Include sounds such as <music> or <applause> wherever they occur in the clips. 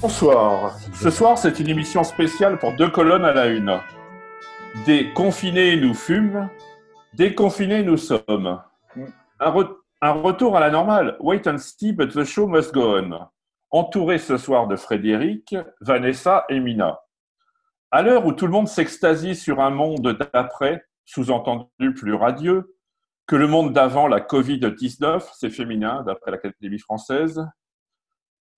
Bonsoir. Ce soir, c'est une émission spéciale pour deux colonnes à la une. Des confinés nous fument, des confinés nous sommes. Un, un, retour à la normale. Wait and see, but the show must go on. Entouré ce soir de Frédéric, Vanessa et Mina. À l'heure où tout le monde s'extasie sur un monde d'après, sous-entendu plus radieux, que le monde d'avant la Covid-19, c'est féminin d'après l'Académie française,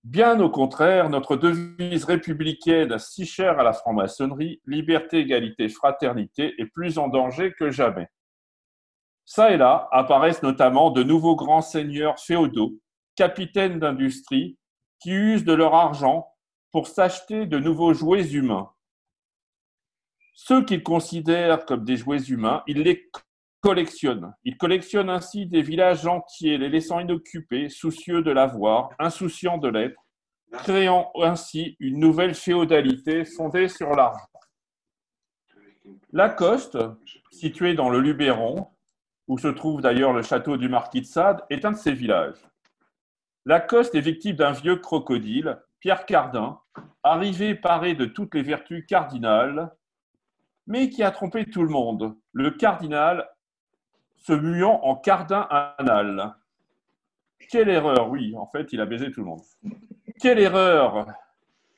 Bien au contraire, notre devise républicaine, si chère à la franc-maçonnerie, liberté, égalité, fraternité, est plus en danger que jamais. Ça et là apparaissent notamment de nouveaux grands seigneurs féodaux, capitaines d'industrie, qui usent de leur argent pour s'acheter de nouveaux jouets humains. Ceux qu'ils considèrent comme des jouets humains, ils les collectionne. Il collectionne ainsi des villages entiers, les laissant inoccupés, soucieux de l'avoir, insouciants de l'être, créant ainsi une nouvelle féodalité fondée sur l'argent. Lacoste, situé dans le Luberon, où se trouve d'ailleurs le château du marquis de Sade, est un de ces villages. Lacoste est victime d'un vieux crocodile, Pierre Cardin, arrivé paré de toutes les vertus cardinales, mais qui a trompé tout le monde. Le cardinal se muant en cardin anal. Quelle erreur, oui, en fait, il a baisé tout le monde. Quelle erreur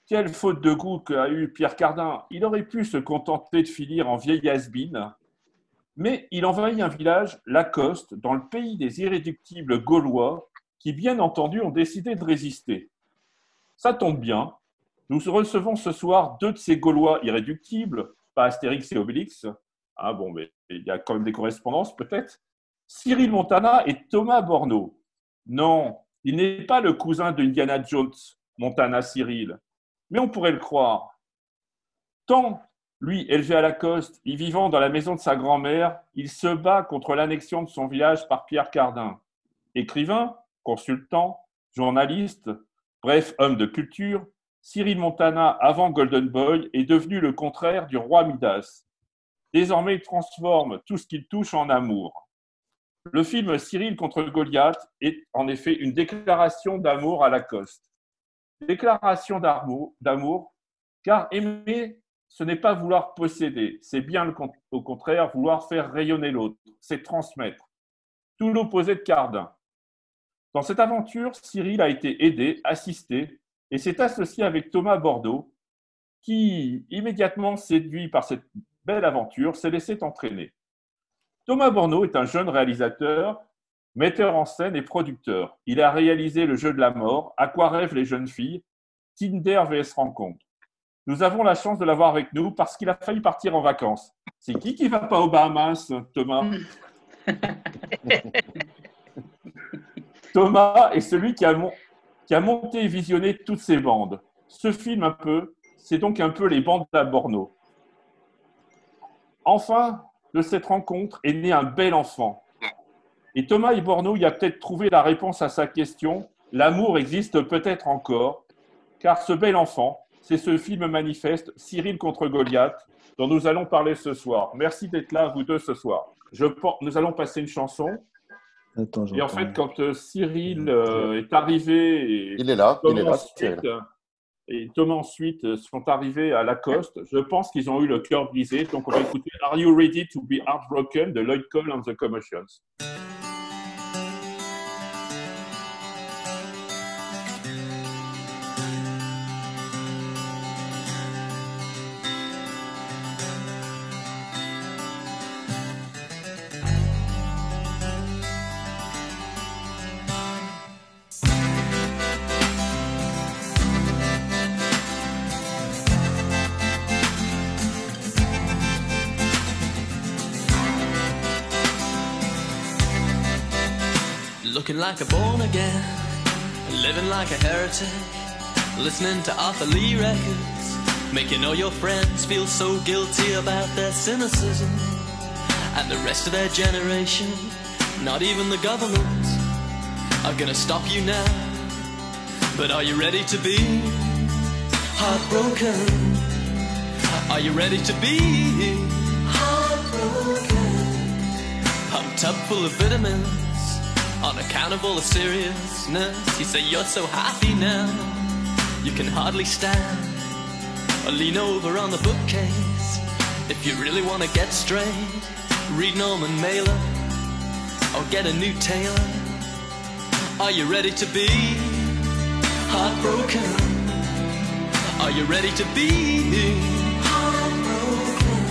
Quelle faute de goût qu'a eu Pierre Cardin Il aurait pu se contenter de finir en vieille asbine, mais il envahit un village, Lacoste, dans le pays des irréductibles Gaulois, qui, bien entendu, ont décidé de résister. Ça tombe bien, nous recevons ce soir deux de ces Gaulois irréductibles, pas Astérix et Obélix, ah bon, mais il y a quand même des correspondances peut-être. Cyril Montana et Thomas Borneau. Non, il n'est pas le cousin de Indiana Jones, Montana Cyril. Mais on pourrait le croire. Tant, lui, élevé à la coste y vivant dans la maison de sa grand-mère, il se bat contre l'annexion de son village par Pierre Cardin. Écrivain, consultant, journaliste, bref, homme de culture, Cyril Montana, avant Golden Boy, est devenu le contraire du roi Midas. Désormais, il transforme tout ce qu'il touche en amour. Le film Cyril contre Goliath est en effet une déclaration d'amour à Lacoste. Déclaration d'amour, car aimer, ce n'est pas vouloir posséder, c'est bien au contraire vouloir faire rayonner l'autre, c'est transmettre. Tout l'opposé de Cardin. Dans cette aventure, Cyril a été aidé, assisté, et s'est associé avec Thomas Bordeaux, qui, immédiatement séduit par cette belle aventure, s'est laissé entraîner. Thomas Borneau est un jeune réalisateur, metteur en scène et producteur. Il a réalisé Le jeu de la mort, À quoi rêvent les jeunes filles, Tinder vs Rencontre. Nous avons la chance de l'avoir avec nous parce qu'il a failli partir en vacances. C'est qui qui va pas aux Bahamas, Thomas <laughs> Thomas est celui qui a, qui a monté et visionné toutes ces bandes. Ce film, un peu, c'est donc un peu les bandes à Borneau. Enfin, de cette rencontre est né un bel enfant. Et Thomas Iborno y a peut-être trouvé la réponse à sa question. L'amour existe peut-être encore, car ce bel enfant, c'est ce film manifeste, Cyril contre Goliath, dont nous allons parler ce soir. Merci d'être là, vous deux, ce soir. Je, nous allons passer une chanson. et en fait, quand euh, Cyril euh, est arrivé... il est là, il est là, Cyril et Thomas ensuite euh, sont arrivés à Lacoste. Je pense qu'ils ont eu le cœur brisé. Donc, on va écouter Are You Ready to Be Heartbroken de Lloyd Cole and the Commotions. Like a born again, living like a heretic, listening to Arthur Lee records, making all your friends feel so guilty about their cynicism. And the rest of their generation, not even the government, are gonna stop you now. But are you ready to be heartbroken? Are you ready to be heartbroken? Pumped up full of vitamins unaccountable of seriousness. You say you're so happy now, you can hardly stand. Or lean over on the bookcase if you really want to get straight. Read Norman Mailer or get a new tailor. Are you ready to be heartbroken? Are you ready to be heartbroken?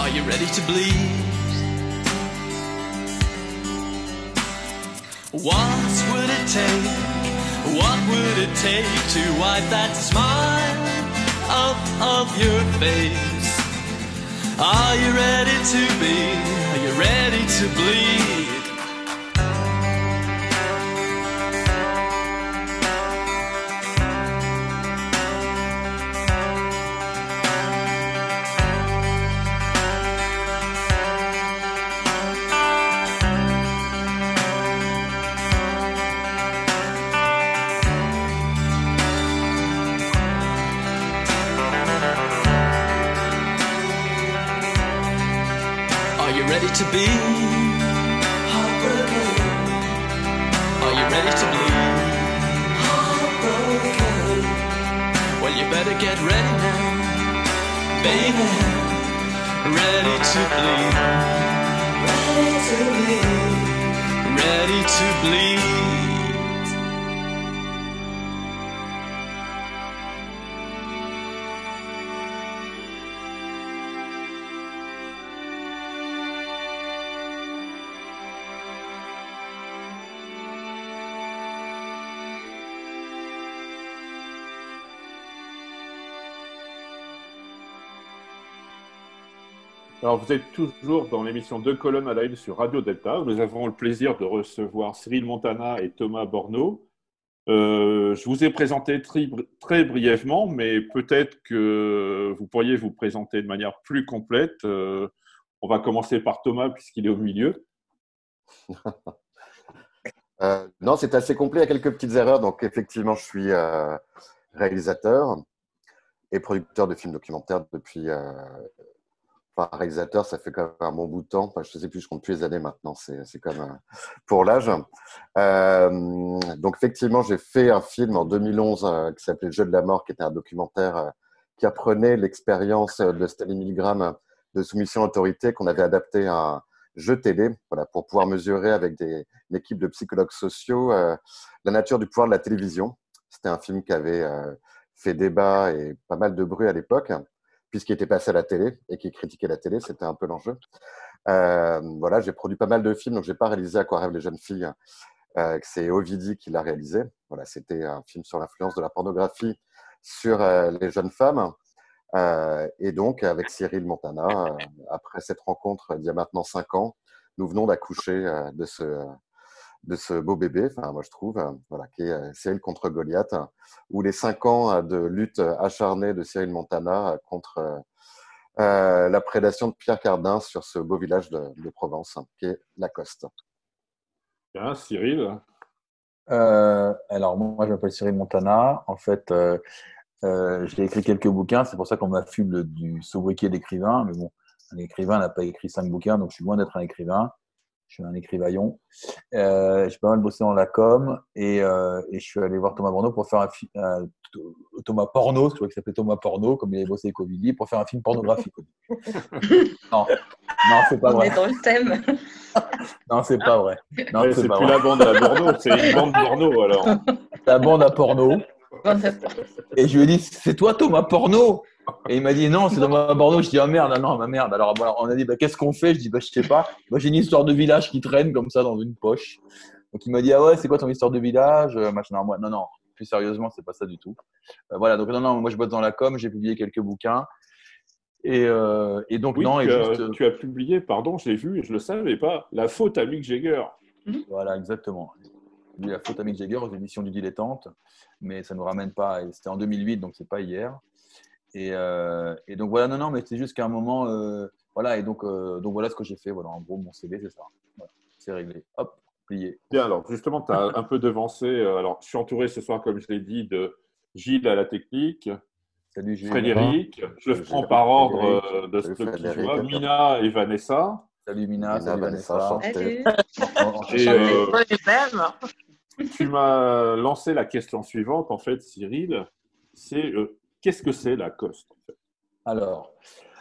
Are you ready to bleed? What would it take? What would it take to wipe that smile off of your face? Are you ready to be? Are you ready to bleed? Alors, vous êtes toujours dans l'émission Deux colonnes à une sur Radio Delta. Nous avons le plaisir de recevoir Cyril Montana et Thomas Borneau. Euh, je vous ai présenté très, brièvement, mais peut-être que vous pourriez vous présenter de manière plus complète. Euh, on va commencer par Thomas, puisqu'il est au milieu. <laughs> euh, non, c'est assez complet. Il y a quelques petites erreurs. Donc, effectivement, je suis réalisateur et producteur de films documentaires depuis Enfin, réalisateur, ça fait quand même un bon bout de temps. je ne sais plus, je compte plus les années maintenant. C'est comme euh, pour l'âge. Euh, donc, effectivement, j'ai fait un film en 2011 euh, qui s'appelait Jeu de la mort, qui était un documentaire qui apprenait l'expérience de Stanley Milgram de soumission à l'autorité qu'on avait adapté à un jeu télé voilà, pour pouvoir mesurer avec des, une équipe de psychologues sociaux la nature du pouvoir de la télévision. C'était un film qui avait fait débat et pas mal de bruit à l'époque puisqu'il était passé à la télé et qui critiquait la télé, c'était un peu l'enjeu. Euh, voilà, j'ai produit pas mal de films, donc j'ai pas réalisé À quoi rêvent les jeunes filles. Euh, c'est Ovidi qui l'a réalisé. Voilà, c'était un film sur l'influence de la pornographie sur euh, les jeunes femmes. Et donc, avec Cyril Montana, après cette rencontre il y a maintenant cinq ans, nous venons d'accoucher de ce de ce beau bébé, enfin moi je trouve, euh, voilà, qui est euh, Cyril contre Goliath, où les cinq ans euh, de lutte acharnée de Cyril Montana contre la prédation de Pierre Cardin sur ce beau village de, Provence, qui est Lacoste. Bien, Cyril. alors moi je m'appelle Cyril Montana. En fait, j'ai écrit quelques bouquins, c'est pour ça qu'on m'affuble du sobriquet d'écrivain. Mais bon, un écrivain n'a pas écrit cinq bouquins, donc je suis loin d'être un écrivain je suis un écrivaillon. Euh, j'ai pas mal bossé dans la com et, euh, et, je suis allé voir Thomas Borneau pour faire un film, euh, Thomas Porno, je crois qu'il s'appelait Thomas Porno, comme il avait bossé avec Ovidi, pour faire un film pornographique. <laughs> non, non c'est pas vrai. On est dans le thème. <laughs> non, c'est pas vrai. Non, c'est plus la bande à Bordeaux, c'est une bande porno alors. La bande à porno. Et je lui ai dit, c'est toi Thomas Porno? Et il m'a dit non, c'est dans ma Bordeaux. Je dis ah merde, non, ma merde. Alors on a dit bah, qu'est-ce qu'on fait? Je dis bah je sais pas. Moi j'ai une histoire de village qui traîne comme ça dans une poche. Donc il m'a dit ah ouais, c'est quoi ton histoire de village? Euh, Non, moi, non, non. Plus sérieusement, c'est pas ça du tout. Euh, voilà, donc non, non, moi je bosse dans la com, j'ai publié quelques bouquins. Et, euh, et donc non, et juste... tu as publié, pardon, j'ai vu et je le savais pas, la faute à Mick Jagger. Voilà, exactement. La faute à Mick Jagger aux éditions du Dilettante, mais ça ne nous ramène pas. C'était en 2008, donc c'est pas hier. Et, euh, et, donc voilà, non, non, mais c'est juste qu'à un moment, euh, voilà, et donc, euh, donc voilà ce que j'ai fait. Voilà, en gros, mon CV, c'est ça. Voilà, c'est réglé. Hop, plié. Bien, alors justement, tu as un peu devancé. alors, je suis entouré ce soir, comme je l'ai dit, de Gilles à la technique. Salut Gilles. Frédéric. Je le prends par ordre de ce qui voit. Mina et Vanessa. Salut Mina, salut Vanessa. Salut. Et, euh, tu m'as lancé la question suivante, en fait, Cyril. C'est euh, qu'est-ce que c'est Lacoste Alors,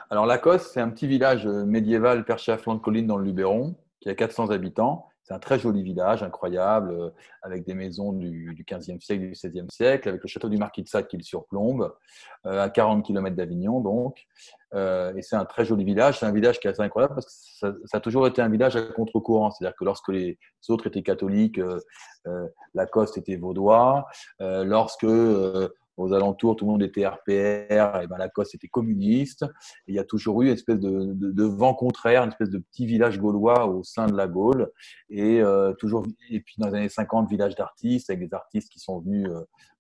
alors Lacoste, c'est un petit village médiéval perché à flanc de colline dans le Luberon, qui a 400 habitants. C'est un très joli village, incroyable, euh, avec des maisons du, du 15e siècle, du 16e siècle, avec le château du Marquis de Sade qui le surplombe, à 40 km d'Avignon donc. Euh, et c'est un très joli village. C'est un village qui est assez incroyable parce que ça, a toujours été un village à contre-courant. C'est-à-dire que lorsque les autres étaient catholiques, euh, euh Lacoste était vaudois. Euh, lorsque euh, aux alentours, tout le monde était RPR, et ben Lacoste était communiste. Il y a toujours eu une espèce de, vent contraire, une espèce de petit village gaulois au sein de la Gaule. Et, toujours, et puis dans les années 50, village d'artistes, avec des artistes qui sont venus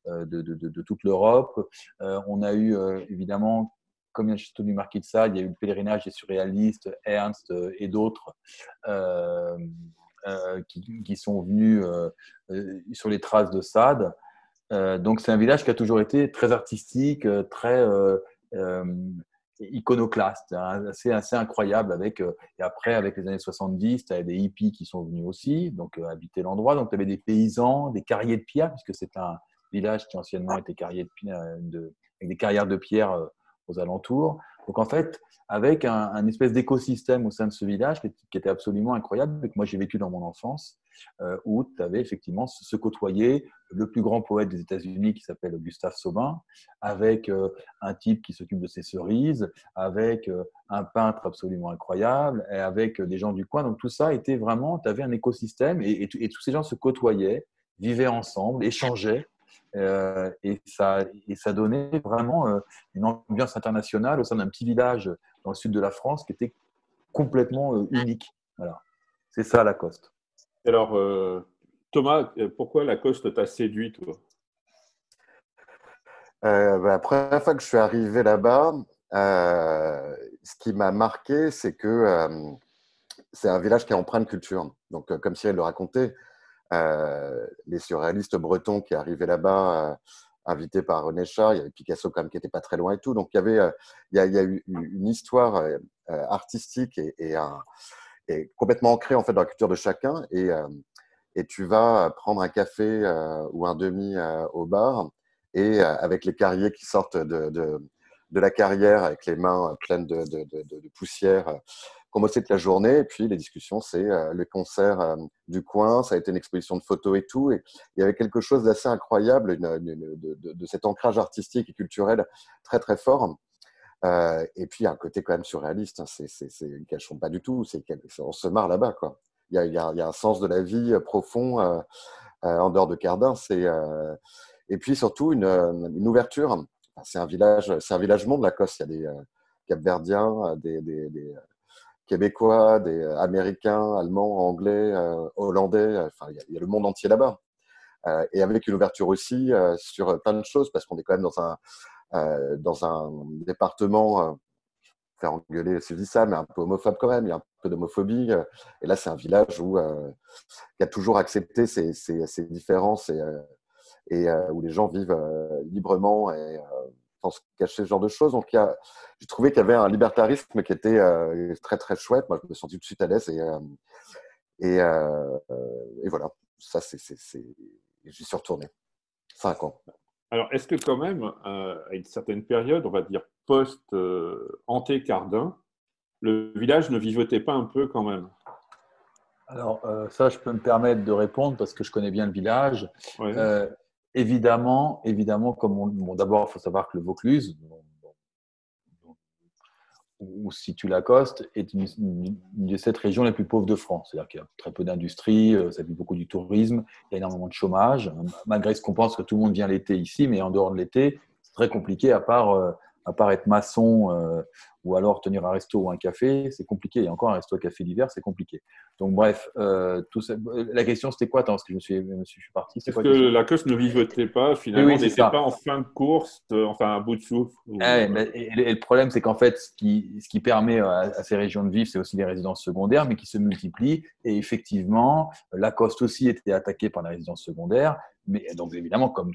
de, de, toute l'Europe. on a eu évidemment comme il y a le du Marquis de Sade, il y a eu le pèlerinage des surréalistes, Ernst euh, et d'autres euh, euh, qui, sont venus euh, euh sur les traces de Sade. Euh, donc c'est un village qui a toujours été très artistique, très iconoclaste, hein, assez, assez incroyable. Avec, et après, avec les années 70, tu avais des hippies qui sont venus aussi, donc habiter l'endroit. Donc tu avais des paysans, des carriers de pierre, puisque c'est un village qui anciennement était carrier de, de, avec des carrières de pierre aux alentours. Donc en fait, avec un, espèce d'écosystème au sein de ce village qui, était absolument incroyable, que moi j'ai vécu dans mon enfance, euh, où tu avais effectivement se, côtoyer le plus grand poète des États-Unis qui s'appelle Gustave Saubin, avec euh, un type qui s'occupe de ses cerises, avec euh, un peintre absolument incroyable, et avec des gens du coin. Donc tout ça était vraiment, tu avais un écosystème et, et tous ces gens se côtoyaient, vivaient ensemble, échangeaient. Euh, et, ça, et ça donnait vraiment euh, une ambiance internationale au sein d'un petit village dans le sud de la France qui était complètement euh, unique. Voilà. C'est ça Lacoste. Alors, euh, Thomas, pourquoi Lacoste t'a séduit, toi? Euh, bah, La première fois que je suis arrivé là-bas, ce qui m'a marqué, c'est que c'est un village qui est empreint de culture. Donc, comme Cyril le racontait, euh, les surréalistes bretons qui arrivaient là-bas, euh, invités par René Char. Il y avait Picasso quand même qui n'était pas très loin et tout. Donc il y avait, euh, il, y a, eu une histoire artistique et, complètement ancrée en fait dans la culture de chacun. Et, tu vas prendre un café ou un demi au bar et avec les carriers qui sortent de, la carrière avec les mains pleines de poussière qu'on toute la journée. Et puis, les discussions, c'est euh, le concert euh, du coin. Ça a été une exposition de photos et tout. Et il y avait quelque chose d'assez incroyable, une, une, de, de, de, cet ancrage artistique et culturel très, très fort. Euh, et puis, un côté quand même surréaliste. Hein. C'est, c'est, c'est, cachons pas du tout. C'est, on se marre là-bas, quoi. Il y, a, y a, y a un sens de la vie profond euh, euh, en dehors de Cardin. C'est, euh, et puis, surtout, une, une ouverture. c'est un village, c'est un village monde, Lacoste. Il y a des Capverdiens, des, des, des québécois, des euh, américains, allemands, anglais, euh, hollandais. Euh, enfin, il y, a le monde entier là-bas. Et avec une ouverture aussi sur plein de choses, parce qu'on est quand même dans un, dans un département, faire engueuler, dit ça, mais un peu homophobe quand même, il y a un peu d'homophobie. et là, c'est un village où, qui a toujours accepté ces, ces, ces différences et, et où les gens vivent librement et sans se cacher ce genre de choses. Donc, j'ai trouvé qu'il y avait un libertarisme qui était euh, très, très chouette. Moi, je me sens tout de suite à l'aise. Et, euh, et, euh, et, voilà, ça, c'est, j'y suis retourné. Cinq ans. Alors, est-ce que quand même, à une certaine période, on va dire post-Anté-Cardin, le village ne vivotait pas un peu quand même? Alors, euh, ça, je peux me permettre de répondre parce que je connais bien le village. Ouais. Euh, évidemment, évidemment, comme on, bon, d'abord, il faut savoir que le Vaucluse, où situe Lacoste, est une, des sept régions les plus pauvres de France. C'est-à-dire qu'il y a très peu d'industrie, euh, ça vit beaucoup du tourisme, il y a énormément de chômage, malgré ce qu'on pense que tout le monde vient l'été ici, mais en dehors de l'été, c'est très compliqué à part, euh, à part être maçon euh, ou alors tenir un resto ou un café, c'est compliqué. Et encore un resto, un café d'hiver, c'est compliqué. Donc bref, euh, tout ça, la question c'était quoi? Attends, parce que je me suis, je suis parti. Est-ce que la coste ne vivotait pas finalement? Oui, n'était pas en fin de course, euh, enfin un bout de souffle ah et, le problème, c'est qu'en fait, ce qui, ce qui permet à, ces régions de vivre, c'est aussi les résidences secondaires, mais qui se multiplient. Et effectivement, la coste aussi était attaquée par les résidences secondaires. Mais donc évidemment, comme,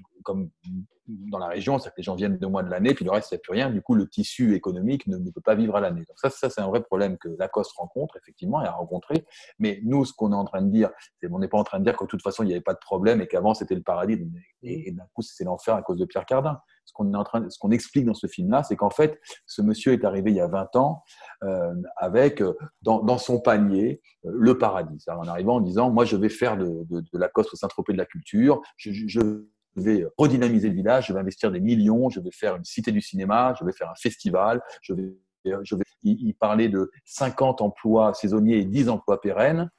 dans la région, c'est que les gens viennent deux mois de l'année, puis le reste, il n'y a plus rien. Du coup, le tissu économique ne, peut pas vivre à l'année. Donc ça, c'est un vrai problème que Lacoste rencontre, effectivement, et a rencontré. Mais nous, ce qu'on est en train de dire, c'est on n'est pas en train de dire que de toute façon, il n'y avait pas de problème et qu'avant, c'était le paradis. Et, d'un coup, c'est l'enfer à cause de Pierre Cardin. Ce qu'on est en train, ce qu'on explique dans ce film-là, c'est qu'en fait, ce monsieur est arrivé il y a 20 ans euh, avec euh, dans, dans, son panier euh, le paradis. En arrivant en disant, moi, je vais faire de, de, de Lacoste au Saint-Tropez de la culture. je, je je vais redynamiser le village, je vais investir des millions, je vais faire une cité du cinéma, je vais faire un festival, je vais, je vais y, parler de 50 emplois saisonniers et 10 emplois pérennes.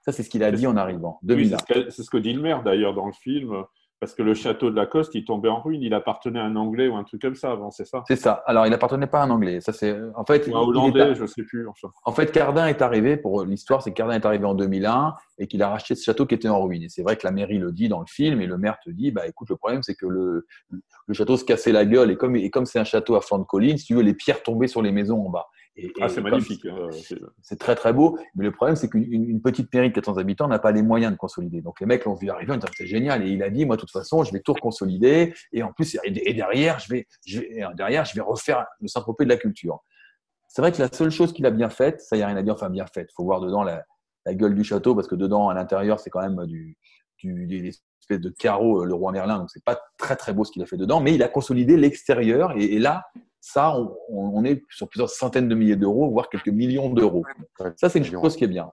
Ça, c'est ce qu'il a dit en arrivant. c'est ce que dit le maire d'ailleurs dans le film parce que le château de Lacoste, il tombait en ruine. Il appartenait à un Anglais ou un truc comme ça avant, c'est ça? C'est ça. Alors, il n'appartenait pas à un Anglais. Ça, c'est en fait. un Hollandais, je ne sais plus. En fait, Cardin est arrivé pour l'histoire, c'est que Cardin est arrivé en 2001 et qu'il a racheté ce château qui était en ruine. Et c'est vrai que la mairie le dit dans le film et le maire te dit, bah écoute, le problème c'est que le, le château se cassait la gueule et comme et comme c'est un château à flanc de colline, si tu veux, les pierres tombaient sur les maisons en bas ah, c'est magnifique. Hein, c'est très très beau, mais le problème c'est qu'une petite mairie de 400 habitants n'a pas les moyens de consolider. Donc les mecs l'ont vu arriver, c'est génial, et il a dit moi de toute façon je vais tout reconsolider, et en plus et derrière je vais, je vais derrière je vais refaire le Saint-Tropez de la culture. C'est vrai que la seule chose qu'il a bien faite, ça y a rien à dire, enfin bien faite, faut voir dedans la, la, gueule du château parce que dedans à l'intérieur c'est quand même du, du des espèces de carreaux euh, le roi Merlin, donc c'est pas très très beau ce qu'il a fait dedans, mais il a consolidé l'extérieur et, et là ça, on, est sur plusieurs centaines de milliers d'euros, voire quelques millions d'euros. Ça, c'est une chose qui est bien.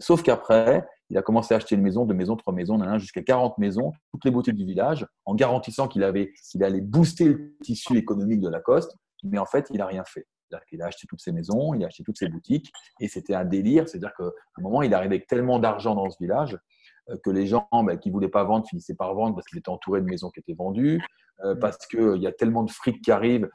Sauf qu'après, il a commencé à acheter une maison, deux maisons, trois maisons, jusqu'à 40 maisons, toutes les boutiques du village, en garantissant qu'il avait, qu'il allait booster le tissu économique de Lacoste. Mais en fait, il n'a rien fait. C'est-à-dire qu'il a acheté toutes ses maisons, il a acheté toutes ses boutiques, et c'était un délire. C'est-à-dire qu'à un moment, il arrivait avec tellement d'argent dans ce village euh, que les gens ben, qui ne voulaient pas vendre finissaient par vendre parce qu'il était entouré de maisons qui étaient vendues, euh, parce qu'il y a tellement de fric qui arrive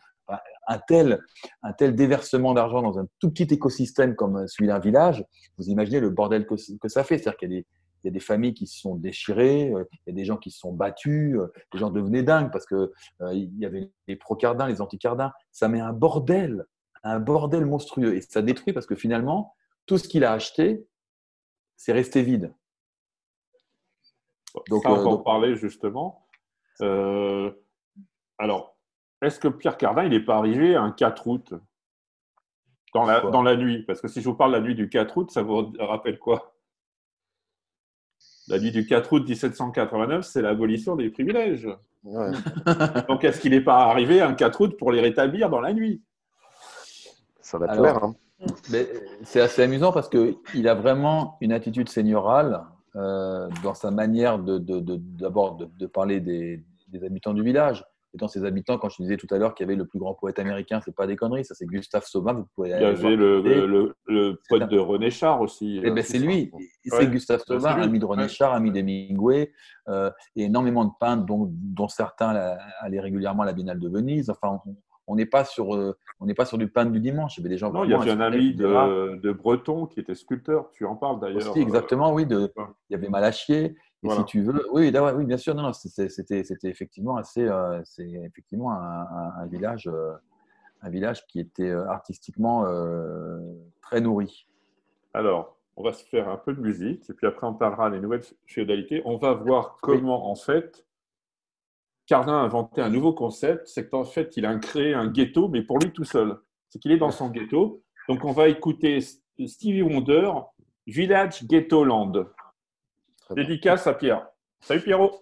un tel, un tel déversement d'argent dans un tout petit écosystème comme celui d'un village, vous imaginez le bordel que, ça fait. C'est-à-dire qu'il y a des, il y a des familles qui se sont déchirées, euh, il y a des gens qui se sont battus, euh, les gens devenaient dingues parce que euh, il y avait les pro-cardins, les anti-cardins. Ça met un bordel, un bordel monstrueux et ça détruit parce que finalement tout ce qu'il a acheté, c'est resté vide. Donc, ça, on va en parler justement. alors, est-ce que Pierre Cardin, il n'est pas arrivé un 4 août dans la, dans la nuit? Parce que si je vous parle la nuit du 4 août, ça vous rappelle quoi? La nuit du 4 août 1789, c'est l'abolition des privilèges. <laughs> Donc, est-ce qu'il n'est pas arrivé un 4 août pour les rétablir dans la nuit? Ça va être Hein. C'est assez amusant parce qu'il a vraiment une attitude seigneurale euh, dans sa manière d'abord de, de, de, parler des, des habitants du village et dans ses habitants, quand je disais tout à l'heure qu'il y avait le plus grand poète américain, c'est pas des conneries, ça c'est Gustave. Vous pouvez Il y avait le, le, poète de René Char aussi. Eh ben, c'est lui, c'est Gustave Sauvin, ami de René Char, ami d'Hemingway, euh, et énormément de peintres, dont, dont certains allaient régulièrement à la Biennale de Venise. Enfin, on n'est pas sur euh, on n'est pas sur du pain du dimanche. Il y avait des gens. Non, il y avait un ami de, de, Breton qui était sculpteur. Tu en parles d'ailleurs. Exactement, oui. De, il y avait Malachier. Et si tu veux, oui, oui, bien sûr, non, non c'était effectivement assez, euh, c'est effectivement un, village, euh, un village qui était euh, artistiquement très nourri. Alors, on va se faire un peu de musique et puis après on parlera des nouvelles féodalités. On va voir comment en fait Cardin a inventé un nouveau concept, c'est qu'en fait il a créé un ghetto, mais pour lui tout seul. C'est qu'il est dans son ghetto. Donc on va écouter Stevie Wonder, Village Ghetto Land. Dédicace à Pierre. Salut Pierrot.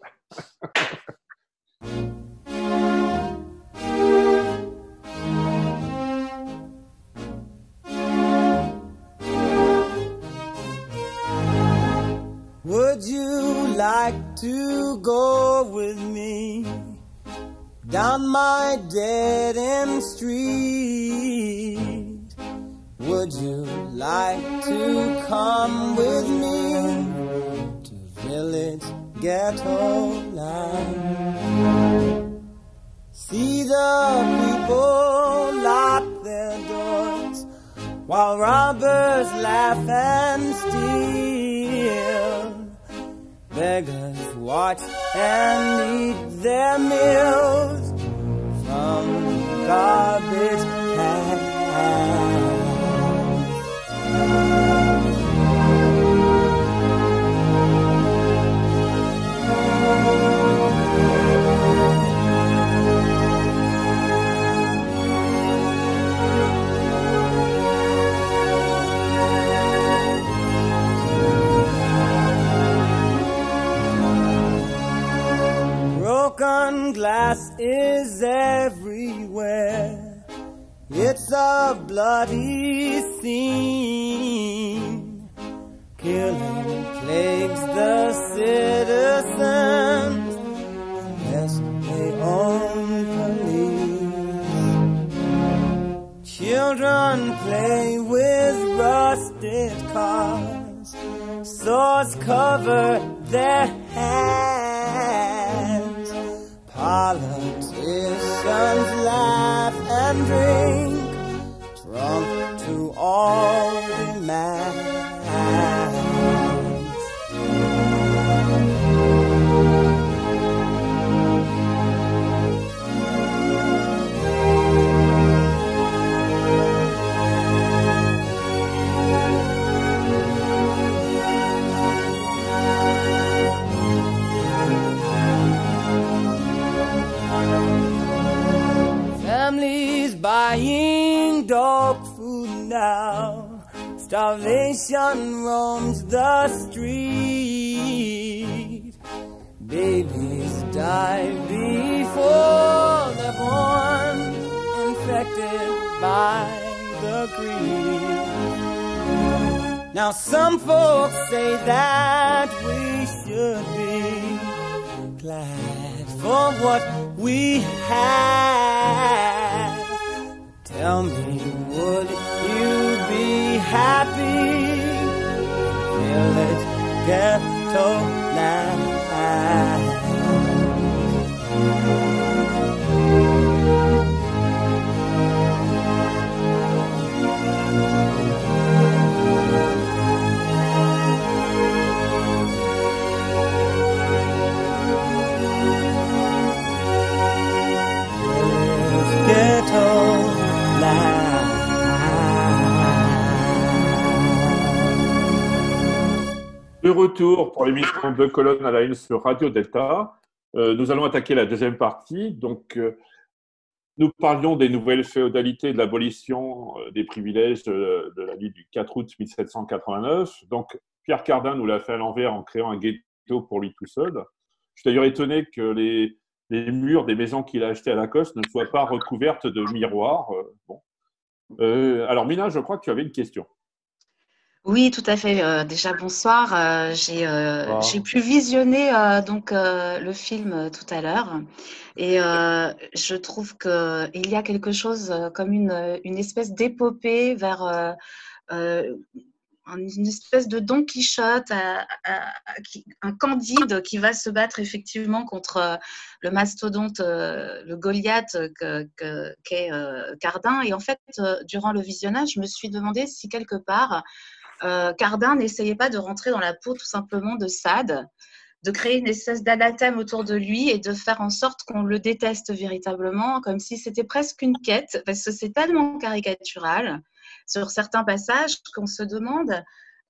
Would you like to go with me down my dead end street? Would you like to come with me? Village ghetto line. See the people lock their doors while robbers laugh and steal. Beggars watch and eat their meals from garbage cans. Broken glass is everywhere. It's a bloody scene. Killing plagues the citizens unless they own police. Children play with rusted cars. Swords cover their hands. Politicians laugh and drink, drunk to all demands. Families buying dog food now. Starvation roams the street. Babies die before they're born, infected by the greed. Now, some folks say that we should be glad for what we have. Tell me, would you be happy? Village ghetto land. Retour pour l'émission Deux colonnes à la une sur Radio Delta. Euh, nous allons attaquer la deuxième partie. Donc, euh, nous parlions des nouvelles féodalités de l'abolition euh, des privilèges de, de la nuit du 4 août 1789. Donc, Pierre Cardin nous l'a fait à l'envers en créant un ghetto pour lui tout seul. Je suis d'ailleurs étonné que les, murs des maisons qu'il a achetées à Lacoste ne soient pas recouvertes de miroirs. Bon. Alors, Mina, je crois que tu avais une question. Oui, tout à fait. Euh, déjà, bonsoir. Euh, j'ai euh, Bonsoir. j'ai pu visionner donc le film tout à l'heure et je trouve que il y a quelque chose comme une, une espèce d'épopée vers une espèce de Don Quichotte, à- à- à- qui- un Candide qui va se battre effectivement contre le mastodonte, le Goliath que- que- qu'est Cardin. Et en fait, durant le visionnage, je me suis demandé si quelque part euh, Cardin n'essayait pas de rentrer dans la peau tout simplement de Sade, de créer une espèce d'anathème autour de lui et de faire en sorte qu'on le déteste véritablement, comme si c'était presque une quête, parce que c'est tellement caricatural sur certains passages qu'on se demande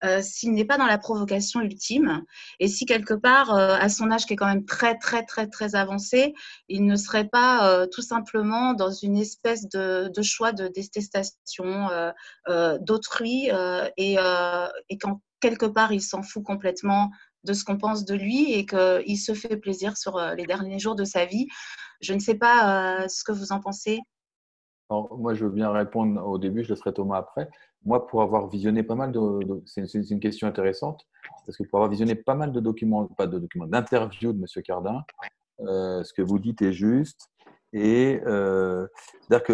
euh, s'il n'est pas dans la provocation ultime et si quelque part, euh, à son âge qui est quand même très très très très avancé, il ne serait pas euh, tout simplement dans une espèce de, choix de détestation d'autrui et, et quand quelque part il s'en fout complètement de ce qu'on pense de lui et qu'il se fait plaisir sur les derniers jours de sa vie. Je ne sais pas ce que vous en pensez. Moi, je veux bien répondre au début, je laisserai Thomas après. Moi, pour avoir visionné pas mal de. c'est une question intéressante, parce que pour avoir visionné pas mal de documents, pas de documents, d'interviews de M. Cardin, euh, ce que vous dites est juste. Et euh, c'est-à-dire que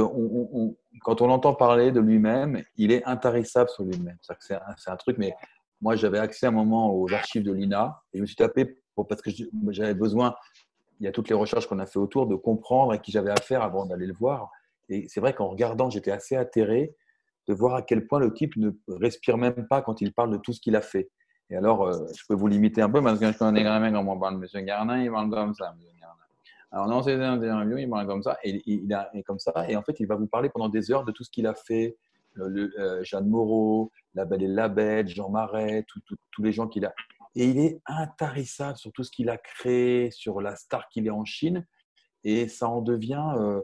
quand on l'entend parler de lui-même, il est intarissable sur lui-même. C'est un, un truc, mais moi, j'avais accès à un moment aux archives de l'INA et je me suis tapé pour, parce que j'avais besoin, il y a toutes les recherches qu'on a fait autour, de comprendre à qui j'avais affaire avant d'aller le voir. Et c'est vrai qu'en regardant, j'étais assez atterré de voir à quel point le type ne respire même pas quand il parle de tout ce qu'il a fait. Et alors, euh, je peux vous limiter un peu parce que je connais quand même quand parle M. Garnin, il parle comme ça. Alors, non, c'est un interview, il parle comme ça, et il est comme ça, et en fait, il va vous parler pendant des heures de tout ce qu'il a fait, le, euh, Jeanne Moreau, La Belle et la Bête, Jean Marais, tous les gens qu'il a. Et il est intarissable sur tout ce qu'il a créé, sur la star qu'il est en Chine, et ça en devient, euh,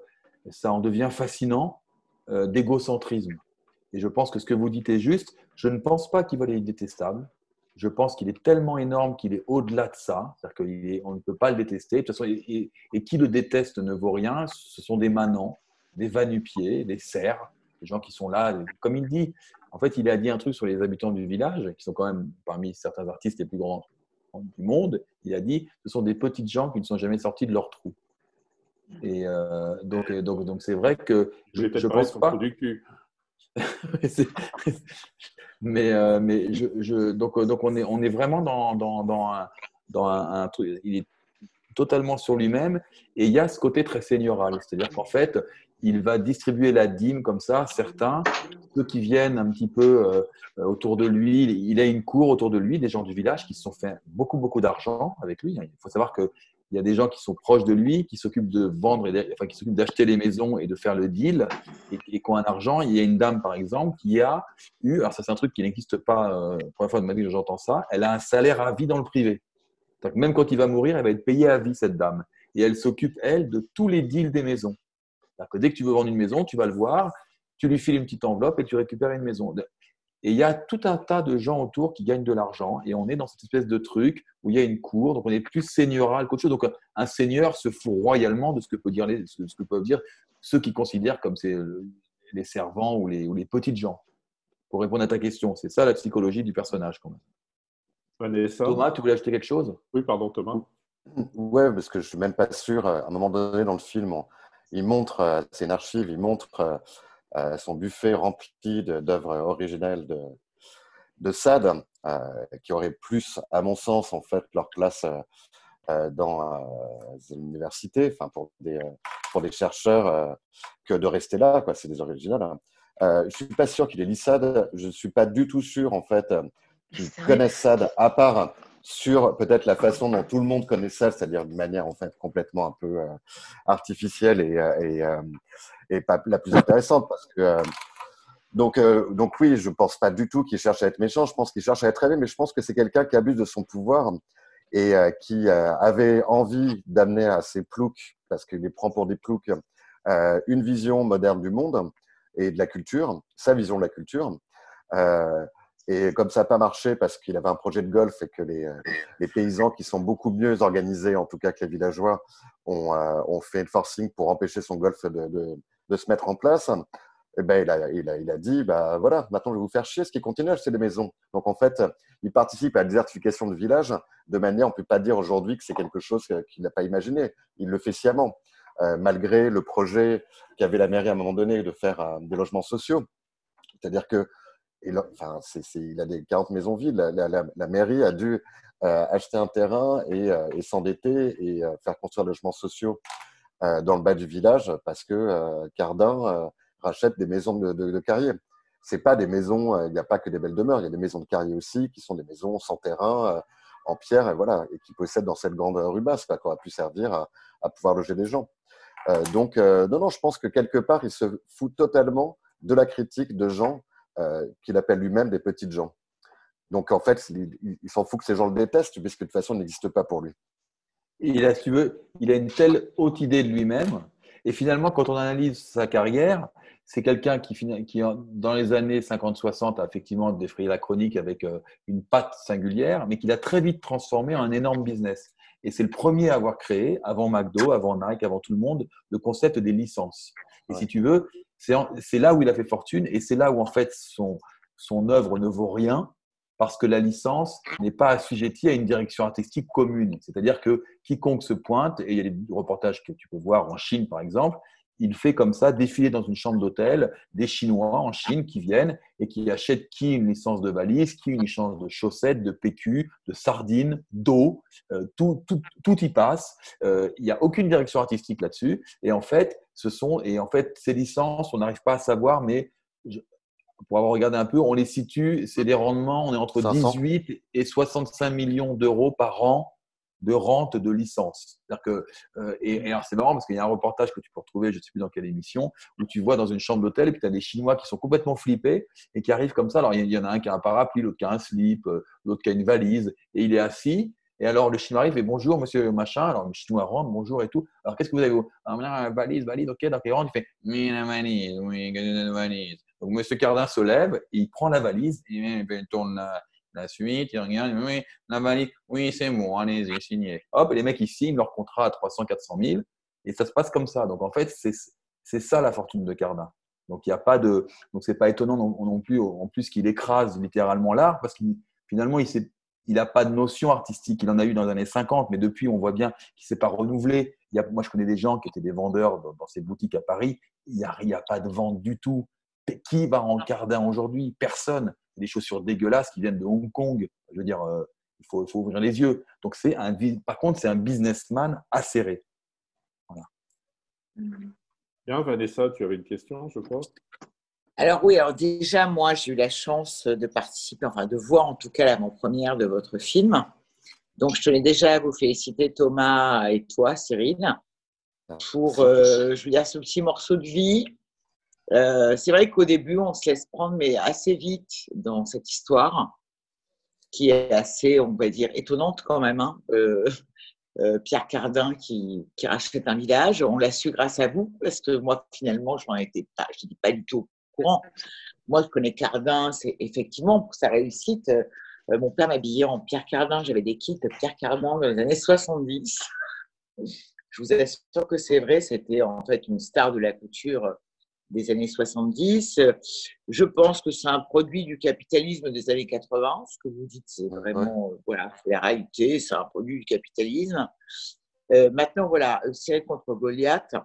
ça en devient fascinant d'égocentrisme. Et je pense que ce que vous dites est juste. Je ne pense pas qu'il va être détestable. Je pense qu'il est tellement énorme qu'il est au-delà de ça. C'est-à-dire qu'on ne peut pas le détester. De toute façon, et, qui le déteste ne vaut rien. Ce sont des manants, des vanupiers, des cerfs, des gens qui sont là. Comme il dit, en fait, il a dit un truc sur les habitants du village, qui sont quand même parmi certains artistes les plus grands du monde. Il a dit ce sont des petites gens qui ne sont jamais sortis de leur trou. Et euh, donc, donc, donc c'est vrai que je ne pense pas. Du cul. <laughs> <laughs> mais euh, mais je, donc, donc on, est, on est vraiment dans, dans, dans un, truc. Il est totalement sur lui-même et il y a ce côté très seigneurial. C'est-à-dire qu'en fait, il va distribuer la dîme comme ça, certains, ceux qui viennent un petit peu euh, autour de lui. Il a une cour autour de lui, des gens du village qui se sont fait beaucoup, beaucoup d'argent avec lui. Il faut savoir que il y a des gens qui sont proches de lui, qui s'occupent de vendre, enfin, qui s'occupent d'acheter les maisons et de faire le deal, et, qui ont un argent. Il y a une dame, par exemple, qui a eu, alors ça c'est un truc qui n'existe pas, euh, pour fois de ma vie que j'entends ça, elle a un salaire à vie dans le privé. Même quand il va mourir, elle va être payée à vie, cette dame. Et elle s'occupe, elle, de tous les deals des maisons. Que dès que tu veux vendre une maison, tu vas le voir, tu lui files une petite enveloppe et tu récupères une maison. Et il y a tout un tas de gens autour qui gagnent de l'argent. Et on est dans cette espèce de truc où il y a une cour. Donc on est plus seigneurial qu'autre chose. Donc un seigneur se fout royalement de ce que, peut dire les, ce que peuvent dire ceux qui considèrent comme c'est les servants ou les, ou les petites gens. Pour répondre à ta question, c'est ça la psychologie du personnage quand même. Thomas, tu voulais ajouter quelque chose? Oui, pardon Thomas. Ouais, parce que je suis même pas sûr. À un moment donné dans le film, il montre, euh, c'est une archive, il montre euh, euh, son buffet rempli d'œuvres originelles de, de Sade, euh, qui aurait plus, à mon sens, en fait, leur place euh, dans l'université, enfin pour des, pour des chercheurs, que de rester là. C'est des originales. Hein. je ne suis pas sûr qu'il ait lu Sade. Je ne suis pas du tout sûr, en fait, qu'il connaisse Sade, à part sur peut-être la façon dont tout le monde connaît ça, c'est-à-dire d'une manière en fait complètement un peu artificielle et, et, et pas la plus intéressante parce que euh, donc, euh, donc oui, je pense pas du tout qu'il cherche à être méchant. Je pense qu'il cherche à être aimé, mais je pense que c'est quelqu'un qui abuse de son pouvoir et euh, qui avait envie d'amener à ses ploucs, parce qu'il les prend pour des ploucs, une vision moderne du monde et de la culture, sa vision de la culture. Et comme ça n'a pas marché parce qu'il avait un projet de golf et que les, les, paysans qui sont beaucoup mieux organisés, en tout cas que les villageois, ont, ont fait le forcing pour empêcher son golf de, se mettre en place, eh ben, il, a, dit bah, voilà, maintenant je vais vous faire chier, ce qui continue à acheter des maisons. Donc en fait, il participe à la désertification de village de manière, on ne peut pas dire aujourd'hui que c'est quelque chose qu'il n'a pas imaginé. Il le fait sciemment, euh, malgré le projet qu'avait la mairie à un moment donné de faire euh, des logements sociaux. C'est-à-dire que il, a des 40 maisons vides. La, mairie a dû euh, acheter un terrain et, et s'endetter et faire construire des logements sociaux euh, dans le bas du village parce que euh, Cardin euh, rachète des maisons de, de, de carrier. C'est pas des maisons, il n'y a pas que des belles demeures, il y a des maisons de carrier aussi qui sont des maisons sans terrain, en pierre et voilà, et qui possèdent dans cette grande rue basse, qui aurait pu servir à, pouvoir loger des gens. donc, non, non, je pense que quelque part, il se fout totalement de la critique de gens qu'il appelle lui-même des petites gens. Donc, en fait, il, il s'en fout que ces gens le détestent, puisque de toute façon, il n'existe pas pour lui il a, tu veux, il a une telle haute idée de lui-même. Et finalement, quand on analyse sa carrière, c'est quelqu'un qui, qui, dans les années 50-60, a effectivement défrayé la chronique avec euh, une patte singulière, mais qu'il a très vite transformé en un énorme business. Et c'est le premier à avoir créé, avant McDo, avant Nike, avant tout le monde, le concept des licences. Et si tu veux, c'est là où il a fait fortune et c'est là où en fait son, œuvre ne vaut rien parce que la licence n'est pas assujettie à une direction artistique commune. C'est-à-dire que quiconque se pointe, et il y a des reportages que tu peux voir en Chine par exemple, il fait comme ça défiler dans une chambre d'hôtel des Chinois en Chine qui viennent et qui achètent qui une licence de valise, qui une licence de chaussettes, de PQ, de sardines, d'eau, euh, tout, tout, tout, y passe. Euh, il n'y a aucune direction artistique là-dessus. Et en fait, ce sont et en fait ces licences, on n'arrive pas à savoir, mais pour avoir regardé un peu, on les situe, c'est des rendements, on est entre 500. 18 et 65 millions d'euros par an de rente de licence. Euh, et, et c'est marrant parce qu'il y a un reportage que tu peux retrouver, je ne sais plus dans quelle émission, où tu vois dans une chambre d'hôtel et puis tu as des Chinois qui sont complètement flippés et qui arrivent comme ça. Alors il y en- a un qui a un parapluie, l'autre qui a un slip, euh, l'autre qui a une valise et il est assis. Et alors le Chinois arrive et bonjour monsieur machin. Alors le Chinois rentre, bonjour et tout. Alors qu'est-ce que vous avez Ah, valise, valise, ok. Donc il rentre, il fait la valise, oui, valise. Donc monsieur Cardin se lève, il prend la valise, il il tourne la, la suite, il regarde, il dit, oui, la valise, oui, c'est bon, allez-y, signez. Hop, les mecs, ils signent leur contrat à 300, 400 000, et ça se passe comme ça. Donc, en fait, c'est ça la fortune de Cardin. Donc, il n'y a pas de. Donc, c'est pas étonnant non, plus, en plus, qu'il écrase littéralement l'art, parce qu'il finalement, il s'est il n'a pas de notion artistique. Il en a eu dans les années 50, mais depuis, on voit bien qu'il ne s'est pas renouvelé. Moi, je connais des gens qui étaient des vendeurs dans, ces boutiques à Paris. Il n'y a, a pas de vente du tout. Qui va en Cardin aujourd'hui? Personne. Des chaussures dégueulasses qui viennent de Hong Kong. Je veux dire, euh, il faut, ouvrir les yeux. Donc, c'est un, par contre, c'est un businessman acéré. Bien, Vanessa, tu avais une question, je crois. Alors oui, alors déjà, moi, j'ai eu la chance de participer, enfin de voir en tout cas l'avant-première de votre film. Donc, je tenais déjà à vous féliciter, Thomas et toi, Cyril, pour, euh, je veux dire, ce petit morceau de vie. Euh, c'est vrai qu'au début, on se laisse prendre, mais assez vite dans cette histoire, qui est assez, on va dire, étonnante quand même. hein. Euh, euh, Pierre Cardin qui, qui rachète un village, on l'a su grâce à vous, parce que moi, finalement, je n'en étais pas, du tout au courant. Moi, je connais Cardin, c'est effectivement pour sa réussite. mon père m'habillait en Pierre Cardin, j'avais des kits Pierre Cardin dans les années 70. Je vous assure que c'est vrai, c'était en fait une star de la couture des années 70. Je pense que c'est un produit du capitalisme des années 80. Ce que vous dites, c'est vraiment, euh, voilà, la réalité, c'est un produit du capitalisme. Euh, maintenant, voilà, Cyril contre Goliath.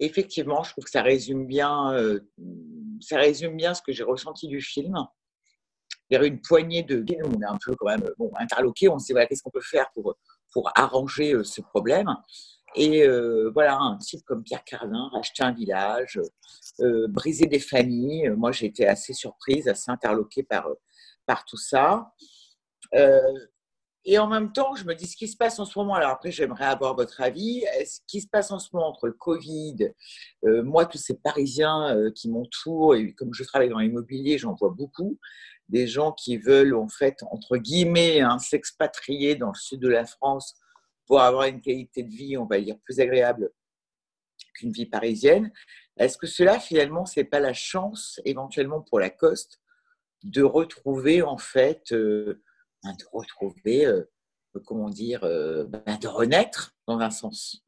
Effectivement, je trouve que ça résume bien, euh, ça résume bien ce que j'ai ressenti du film. Il y avait une poignée de, on est un peu quand même bon, interloqué. On se dit voilà, qu'est-ce qu'on peut faire pour pour arranger euh, ce problème? Et euh, voilà, un type comme Pierre Cardin, racheter un village, euh, briser des familles. Moi, j'ai été assez surprise, assez interloquée par, euh, par tout ça. Euh, et en même temps, je me dis ce qui se passe en ce moment. Alors après, j'aimerais avoir votre avis. Ce qui se passe en ce moment entre le Covid, euh, moi, tous ces Parisiens euh, qui m'entourent, et comme je travaille dans l'immobilier, j'en vois beaucoup, des gens qui veulent, en fait, entre guillemets, hein, s'expatrier dans le sud de la France pour avoir une qualité de vie, on va dire, plus agréable qu'une vie parisienne. Est-ce que cela, finalement, c'est pas la chance, éventuellement, pour Lacoste, de retrouver, en fait, euh, de retrouver, euh, comment dire, euh, ben, de renaître dans un sens?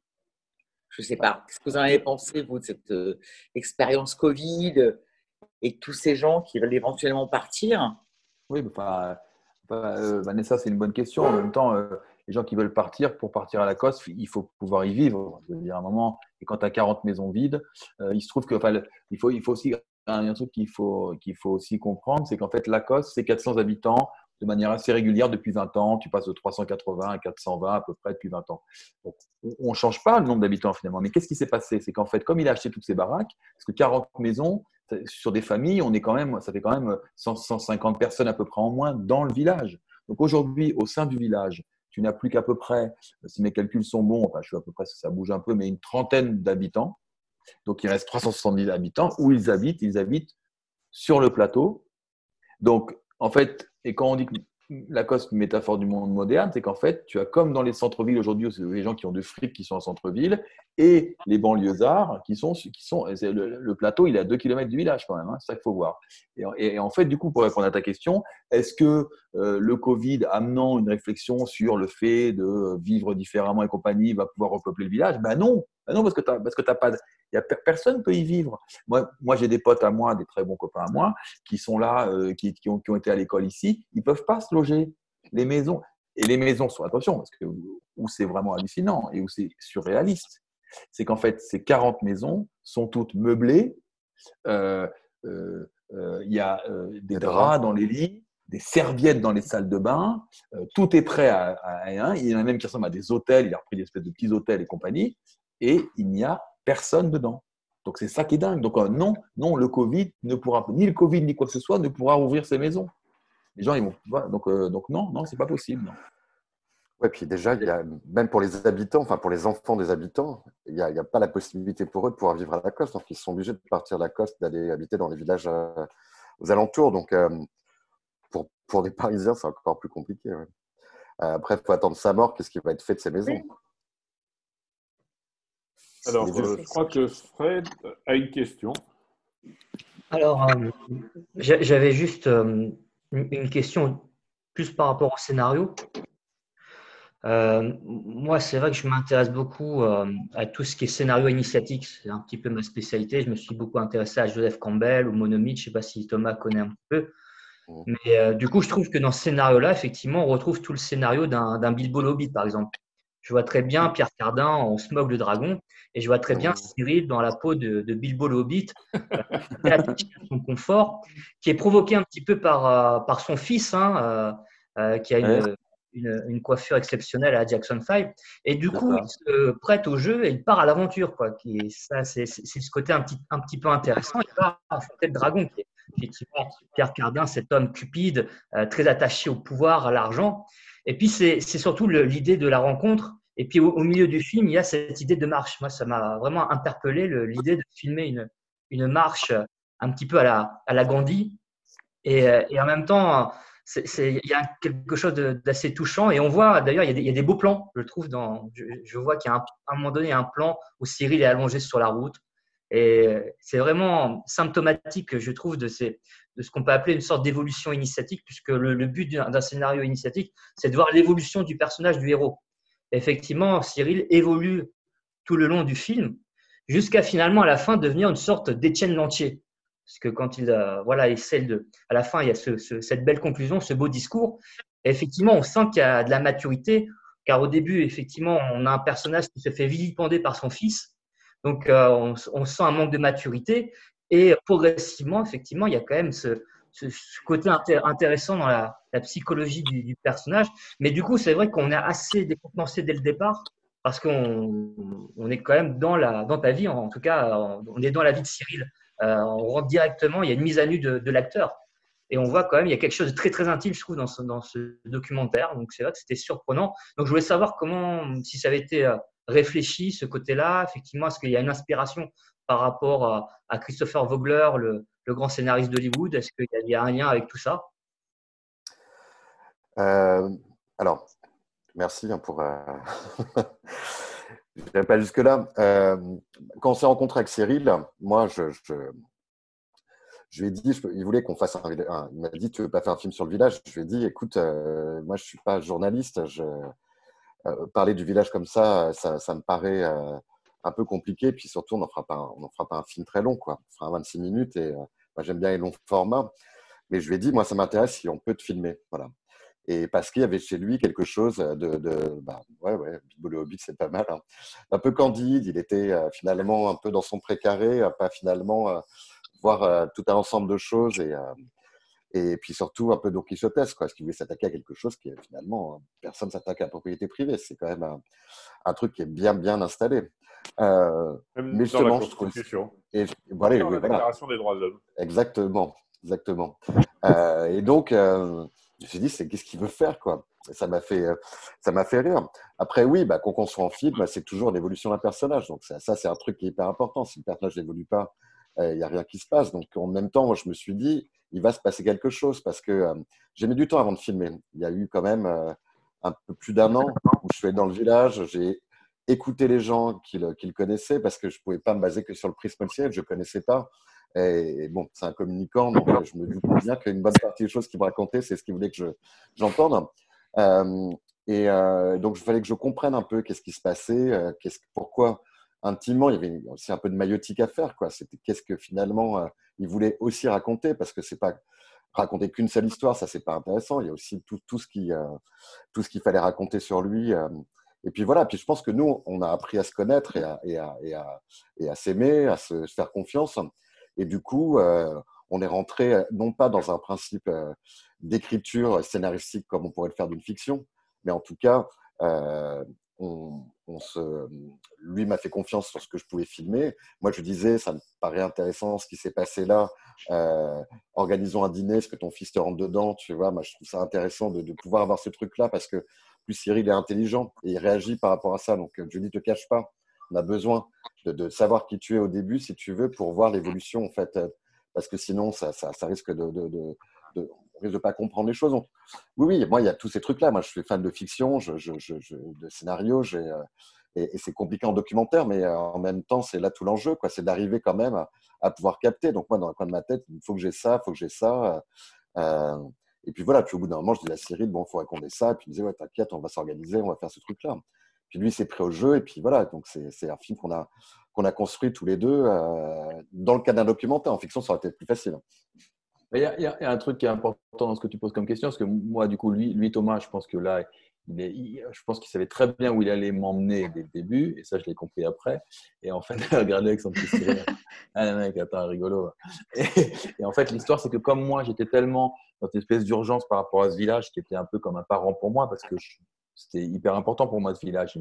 Je ne sais pas. Qu'est-ce que vous en avez pensé, vous, de cette expérience Covid et tous ces gens qui veulent éventuellement partir? Oui, enfin, euh, Vanessa, c'est une bonne question. En même temps, les gens qui veulent partir, pour partir à la Coste, il faut pouvoir y vivre. Je veux dire, à un moment, et quand tu as 40 maisons vides, euh, il se trouve que, enfin, il faut, il faut aussi, un, truc qu'il faut, qu'il faut aussi comprendre, c'est qu'en fait, Lacoste, c'est 400 habitants de manière assez régulière depuis 20 ans. Tu passes de 380 à 420 à peu près depuis 20 ans. Donc, on ne change pas le nombre d'habitants finalement. Mais qu'est-ce qui s'est passé? C'est qu'en fait, comme il a acheté toutes ces baraques, parce que 40 maisons, sur des familles, on est quand même, ça fait quand même 100, 150 personnes à peu près en moins dans le village. Donc aujourd'hui, au sein du village, tu n'as plus qu'à peu près, si mes calculs sont bons, enfin je suis à peu près, ça bouge un peu, mais une trentaine d'habitants. Donc il reste 370 habitants. Où ils habitent Ils habitent sur le plateau. Donc en fait, et quand on dit que Lacoste, métaphore du monde moderne, c'est qu'en fait, tu as comme dans les centres-villes aujourd'hui, c'est les gens qui ont de fric qui sont en centre-ville, et les banlieusards qui sont, qui sont le, le plateau, il est à 2 km du village quand même, hein, c'est ça qu'il faut voir. Et, en fait, du coup, pour répondre à ta question, est-ce que euh, le Covid, amenant une réflexion sur le fait de vivre différemment et compagnie, va pouvoir repeupler le village? Ben non, ben non parce que tu t'as pas, y a, personne ne peut y vivre. Moi, moi j'ai des potes à moi, des très bons copains à moi, qui sont là, euh, qui, qui, ont, qui ont été à l'école ici, ils peuvent pas se loger. Les maisons, et les maisons sont, attention, parce que où c'est vraiment hallucinant et où c'est surréaliste, c'est qu'en fait, ces 40 maisons sont toutes meublées. Euh, euh, il y a des draps dans les lits, des serviettes dans les salles de bain, euh, tout est prêt à, à, un. Il y en a même qui ressemblent à des hôtels, il a repris des espèces de petits hôtels et compagnie, et il n'y a personne dedans. Donc c'est ça qui est dingue. Donc euh, non, non, le Covid ne pourra ni le Covid ni quoi que ce soit ne pourra ouvrir ses maisons. Les gens ils vont donc euh, donc non, non, c'est pas possible. Non. Ouais, puis déjà, il y a, même pour les habitants, enfin pour les enfants des habitants, il n'y a, il y a pas la possibilité pour eux de pouvoir vivre à la coste. Donc, ils sont obligés de partir de la coste, d'aller habiter dans les villages euh, aux alentours. Donc, euh, pour, pour des Parisiens, c'est encore plus compliqué. ouais. Euh, après, il faut attendre sa mort. Qu'est-ce qui va être fait de ces maisons? Alors, euh, je crois que Fred a une question. Alors, euh, j'a- j'avais juste euh, une question plus par rapport au scénario. Euh, moi, c'est vrai que je m'intéresse beaucoup euh, à tout ce qui est scénario initiatique. C'est un petit peu ma spécialité. Je me suis beaucoup intéressé à Joseph Campbell ou Monomid. Je ne sais pas si Thomas connaît un petit peu. Mhm. Mais euh, du coup, je trouve que dans ce scénario-là, effectivement, on retrouve tout le scénario d'un Bilbo le Hobbit, par exemple. Je vois très bien Pierre Cardin en Smog le Dragon et je vois très bien Cyril dans la peau de, de Bilbo le Hobbit, euh, attaché à son confort, qui est provoqué un petit peu par, euh, par son fils, hein, euh, euh, qui a une, une, une coiffure exceptionnelle à Jackson 5. Et du coup, il se prête au jeu et il part à l'aventure. quoi. Qui ça, c'est ce côté un petit, un petit peu intéressant. Il part affronter le dragon, qui est effectivement Pierre Cardin, cet homme cupide, euh, très attaché au pouvoir, à l'argent. Et puis, c'est surtout l'idée de la rencontre. Et puis, au, milieu du film, il y a cette idée de marche. Moi, ça m'a vraiment interpellé, l'idée de filmer une, une marche euh, un petit peu à la, à la Gandhi. Et, euh, en même temps, il y a quelque chose d'assez touchant. Et on voit, d'ailleurs, il, il y a des beaux plans, je trouve. Dans, je, vois qu'il y a un, un moment donné un plan où Cyril est allongé sur la route. Et c'est vraiment symptomatique, je trouve, de, ces, de ce qu'on peut appeler une sorte d'évolution initiatique, puisque le, but d'un scénario initiatique, c'est de voir l'évolution du personnage du héros. Effectivement, Cyril évolue tout le long du film, jusqu'à finalement, à la fin, devenir une sorte d'Étienne Lantier. Parce que quand il, euh, voilà, essaie de, à la fin, il y a ce- ce- cette belle conclusion, ce beau discours. Et effectivement, on sent qu'il y a de la maturité, car au début, effectivement, on a un personnage qui se fait vilipender par son fils. Donc, euh, on sent un manque de maturité. Et progressivement, effectivement, il y a quand même ce, côté inté- intéressant dans la, psychologie du, personnage. Mais du coup, c'est vrai qu'on est assez décontenancé dès le départ, parce qu'on on est quand même dans, la, dans ta vie, en tout cas, on est dans la vie de Cyril. Euh, on rentre directement, il y a une mise à nu de, de l'acteur. Et on voit quand même, il y a quelque chose de très très intime, je trouve, dans ce, dans ce documentaire. Donc c'est vrai que c'était surprenant. Donc je voulais savoir comment, si ça avait été euh, réfléchi, ce côté-là. Effectivement, est-ce qu'il y a une inspiration par rapport à, Christopher Vogler, le, grand scénariste d'Hollywood? Est-ce qu'il y, a- un lien avec tout ça? Euh, alors, merci hein, pour. Euh... <laughs> je pas jusque-là. Euh, quand on s'est rencontré avec Cyril, moi, je, lui ai dit, il voulait qu'on fasse un, Il m'a dit, tu veux pas faire un film sur le village? Je lui ai dit, écoute, euh, moi, je suis pas journaliste. Parler du village comme ça, ça, me paraît un peu compliqué. Puis surtout, on n'en fera, pas un- fera pas un film très long. Quoi. On fera un 26 minutes et euh, moi, j'aime bien les longs formats. Mais je lui ai dit, moi, ça m'intéresse si on peut te filmer. Voilà. Et parce qu'il y avait chez lui quelque chose de, de bah, ouais, ouais, Hobbit, c'est pas mal. hein. Un peu candide, il était euh, finalement un peu dans son précaré, euh, pas finalement euh, voir euh, tout un ensemble de choses et, euh, et puis surtout un peu Don Quixotesque, quoi, parce qu'il voulait s'attaquer à quelque chose qui finalement, euh, personne s'attaque à la propriété privée. C'est quand même un truc qui est bien, bien installé. Euh, Même Mais dans la justement, je trouve- et voilà, Dans la voilà. Déclaration des droits de l'homme. Exactement, exactement. Euh, et donc, euh, je me suis dit, c'est qu'est-ce qu'il veut faire, quoi? Et Ça m'a fait, ça m'a fait rire. Après, oui, bah, quand on soit en film, bah, c'est toujours l'évolution d'un personnage. Donc ça, ça, c'est un truc qui est hyper important. Si le personnage n'évolue pas, il n'y a rien qui se passe. Donc en même temps, moi, je me suis dit, il va se passer quelque chose parce que j'ai mis du temps avant de filmer. Il y a eu quand même un peu plus d'un an où je suis allé dans le village, j'ai écouté les gens qui le, parce que je ne pouvais pas me baser que sur le prisme ciel, je ne connaissais pas. Et, bon, c'est un communicant, donc euh, je me doute bien qu'une bonne partie des choses qu'il me racontait, c'est ce qu'il voulait que je- j'entende. Euh, et euh, donc, il fallait que je comprenne un peu qu'est-ce qui se passait, euh, qu'est-ce, pourquoi intimement, il y avait aussi un peu de maïotique à faire. Qu'est-ce que finalement euh, il voulait aussi raconter, parce que c'est pas raconter qu'une seule histoire, ça c'est pas intéressant. Il y a aussi tout, tout ce qui, tout qu'il fallait raconter sur lui. Et puis voilà. Puis je pense que nous, on a appris à se connaître et à, et à, et à, et à s'aimer, à se faire confiance. Et du coup, euh, on est rentré euh, non pas dans un principe euh, d'écriture scénaristique comme on pourrait le faire d'une fiction, mais en tout cas, on, se, lui m'a fait confiance sur ce que je pouvais filmer. Moi, je disais, ça me paraît intéressant ce qui s'est passé là. Organisons un dîner, est-ce que ton fils te rentre dedans Tu vois, moi, je trouve ça intéressant de, de pouvoir avoir ce truc-là parce que plus Cyril est intelligent et il réagit par rapport à ça. Donc, je ne te cache pas. On a besoin de, de, savoir qui tu es au début, si tu veux, pour voir l'évolution, en fait. Parce que sinon, ça, ça, risque de, de risque de pas comprendre les choses. Oui, oui, moi, il y a tous ces trucs-là. Moi, je suis fan de fiction, de scénario, euh, et, c'est compliqué en documentaire, mais euh, en même temps, c'est là tout l'enjeu, quoi. C'est d'arriver quand même à, pouvoir capter. Donc, moi, dans le coin de ma tête, il faut que j'ai ça, il faut que j'ai ça. Euh, et puis voilà, puis au bout d'un moment, je dis à Cyril, bon, il faudrait qu'on ait ça. Et puis il me disait, ouais, t'inquiète, on va s'organiser, on va faire ce truc-là. Puis lui, s'est pris au jeu, et puis voilà, donc c'est un film qu'on a, construit tous les deux. dans le cas d'un documentaire, en fiction, ça aurait été plus facile. Il y, a, il y, a, un truc qui est important dans ce que tu poses comme question, parce que moi, du coup, lui, lui Thomas, je pense que là, il est, je pense qu'il savait très bien où il allait m'emmener dès le début, et ça, je l'ai compris après. Et en fait, <laughs> regardez avec son petit sourire. <laughs> Ah, mec, attends, rigolo. Et, et en fait, l'histoire, c'est que comme moi, j'étais tellement dans une espèce d'urgence par rapport à ce village, qui était un peu comme un parent pour moi, parce que c'était hyper important pour moi ce village.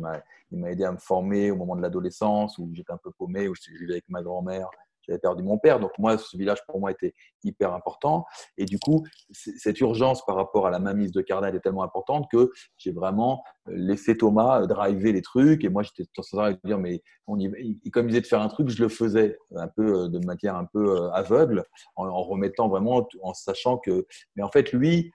Il m'a aidé à me former au moment de l'adolescence, où j'étais un peu paumé, où je vivais avec ma grand-mère j'avais perdu mon père. Donc moi, ce village pour moi était hyper important. Et du coup, cette urgence par rapport à la mainmise de Cardin est tellement importante que j'ai vraiment euh, laissé Thomas euh, driver les trucs. Et moi, j'étais sans arrêt de dire, mais on y... comme il disait de faire un truc, je le faisais un peu euh, de manière un peu aveugle, en, remettant vraiment, en sachant que. Mais en fait, lui,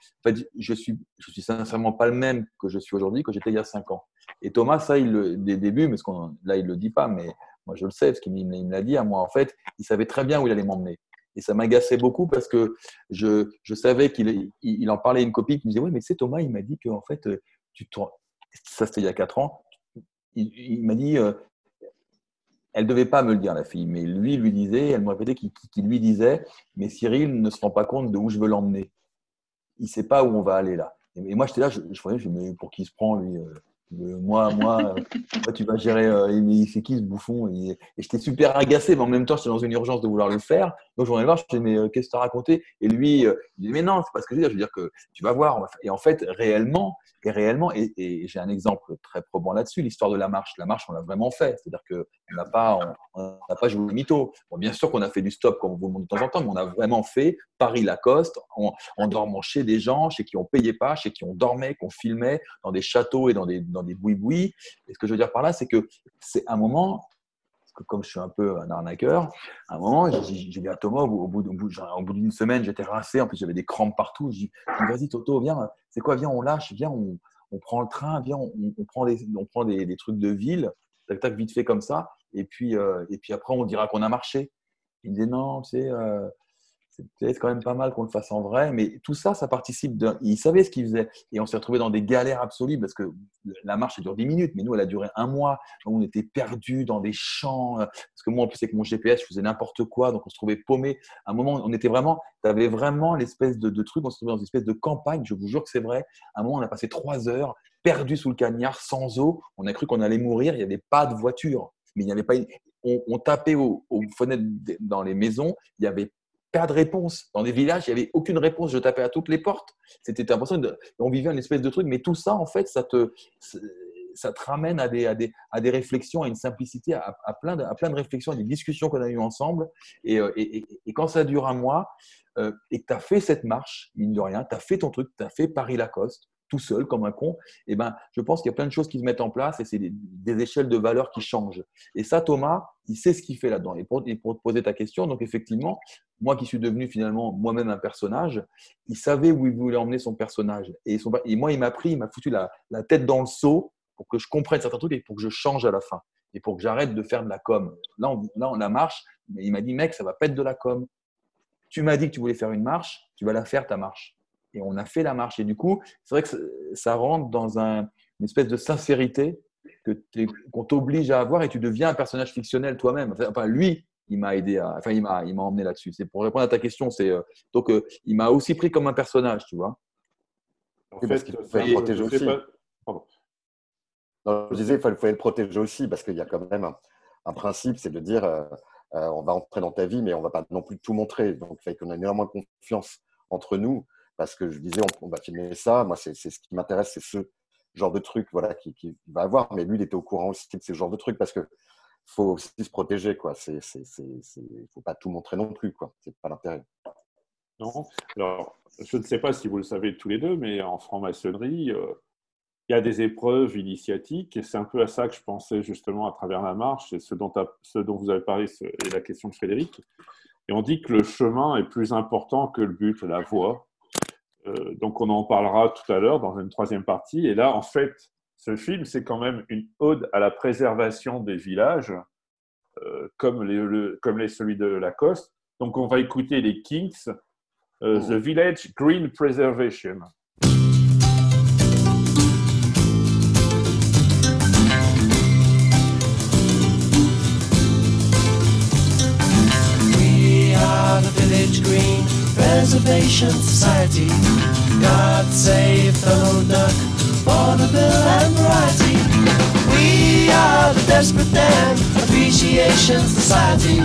je suis, je suis sincèrement pas le même que je suis aujourd'hui que j'étais il y a cinq ans. Et Thomas, ça, il le, des débuts, mais ce là, il le dit pas, mais moi, je le sais, parce qu'il me l'a dit à moi. En fait, il savait très bien où il allait m'emmener. Et ça m'agaçait beaucoup parce que je, je savais qu'il il, en parlait à une copine qui me disait Oui, mais sais, Thomas, il m'a dit que en fait, euh, tu ça c'était il y a quatre ans. Il, m'a dit euh, Elle ne devait pas me le dire, la fille, mais lui, il lui disait, elle me répétait qu'il lui disait Mais Cyril ne se rend pas compte de où je veux l'emmener. Il ne sait pas où on va aller là. Et, moi, j'étais là, je, je, je, mais pour qui se prend, lui euh, moi, moi, tu vas gérer. Euh, c'est qui ce bouffon? Et, j'étais super agacé, mais en même temps, j'étais dans une urgence de vouloir le faire. Donc, j'en ai voir, je me mais euh, qu'est-ce que tu as raconté? Et lui, euh, il dit, mais non, c'est pas ce que je veux dire. Je veux dire que tu vas voir. Et en fait, réellement, et réellement, et, j'ai un exemple très probant là-dessus, l'histoire de la marche. La marche, on l'a vraiment fait. C'est-à-dire qu'on n'a pas, on, n'a pas joué au mytho. Bon, bien sûr qu'on a fait du stop, comme on vous le montre de temps en temps, mais on a vraiment fait Paris-Lacoste en, en, dormant chez des gens, chez qui on payait pas, chez qui on dormait, qu'on filmait, dans des châteaux et dans des, dans des boui-boui. Et ce que je veux dire par là, c'est que c'est un moment, comme je suis un peu un arnaqueur, à un moment, j'ai dit à Thomas, au bout, d'une semaine, j'étais rincé, en plus j'avais des crampes partout. Je dis, vas-y Toto, viens, c'est quoi, viens, on lâche, viens, on, prend le train, viens, on, prend, des, on prend des, trucs de ville, tac, tac, vite fait comme ça, et puis, euh, et puis après, on dira qu'on a marché. Il me dit, non, tu sais, euh, c'est quand même pas mal qu'on le fasse en vrai, mais tout ça, ça participe d'un. Il savait ce qu'il faisait. Et on s'est retrouvé dans des galères absolues parce que la marche, elle dure 10 minutes, mais nous, elle a duré un mois. on était perdus dans des champs. Parce que moi, en plus, avec mon GPS, je faisais n'importe quoi, donc on se trouvait paumé. À un moment, on était vraiment. Tu avais vraiment l'espèce de, truc, on se trouvait dans une espèce de campagne, je vous jure que c'est vrai. À un moment, on a passé trois heures perdus sous le cagnard, sans eau. On a cru qu'on allait mourir, il n'y avait pas de voiture. Mais il n'y avait pas. On, tapait aux, aux fenêtres dans les maisons, il n'y avait pas de réponse. Dans des villages, il n'y avait aucune réponse. Je tapais à toutes les portes. C'était l'impression on vivait une espèce de truc. Mais tout ça, en fait, ça te, ça te ramène à des, à, des, à des réflexions, à une simplicité, à, plein, de, à plein de réflexions, à des discussions qu'on a eues ensemble. Et, euh, et, quand ça dure un mois euh, et que tu as fait cette marche, mine de rien, tu as fait ton truc, tu as fait Paris-Lacoste, tout seul comme un con, eh ben, je pense qu'il y a plein de choses qui se mettent en place et c'est des, échelles de valeur qui changent. Et ça, Thomas, il sait ce qu'il fait là-dedans. Et pour, te poser ta question, donc effectivement, moi qui suis devenu finalement moi-même un personnage, il savait où il voulait emmener son personnage. Et, son, et moi, il m'a pris, il m'a foutu la, la, tête dans le seau pour que je comprenne certains trucs et pour que je change à la fin. Et pour que j'arrête de faire de la com. Là, on, là, on a marche, mais il m'a dit, mec, ça va pas être de la com. Tu m'as dit que tu voulais faire une marche, tu vas la faire ta marche et on a fait la marche. Et du coup, c'est vrai que ça rentre dans un, une espèce de sincérité qu'on t'oblige à avoir et tu deviens un personnage fictionnel toi-même. Enfin, lui, il m'a aidé à, enfin, il m'a, il m'a emmené là-dessus. C'est pour répondre à ta question, c'est euh, donc euh, il m'a aussi pris comme un personnage, tu vois. En fait, il faut le protéger aussi. je disais, il faut, le protéger aussi parce qu'il y a quand même un, principe, c'est de dire, euh, on va entrer dans ta vie, mais on va pas non plus tout montrer. Donc, il faut qu'on ait énormément de confiance entre nous parce que je disais, on, va filmer ça. Moi, c'est ce qui m'intéresse, c'est ce genre de truc voilà, va avoir. Mais lui, il était au courant aussi de ce genre de trucs parce que faut aussi se protéger. Il ne faut pas tout montrer non plus. Ce n'est pas l'intérêt. Non. Alors, je ne sais pas si vous le savez tous les deux, mais en franc-maçonnerie, euh, il y a des épreuves initiatiques, et c'est un peu à ça que je pensais justement à travers la marche, et ce dont, ce dont vous avez parlé, et la question de Frédéric. Et on dit que le chemin est plus important que le but, la voie. Euh, donc on en parlera tout à l'heure dans une troisième partie. Et là, en fait, ce film, c'est quand même une ode à la préservation des villages, euh, comme, les, comme les, celui de Lacoste. Donc on va écouter les Kings, euh, The Village Green Preservation. We are the Village Green Preservation Society. God save Donald Duck, vaudeville and variety. We are the Desperate Dan Appreciation Society.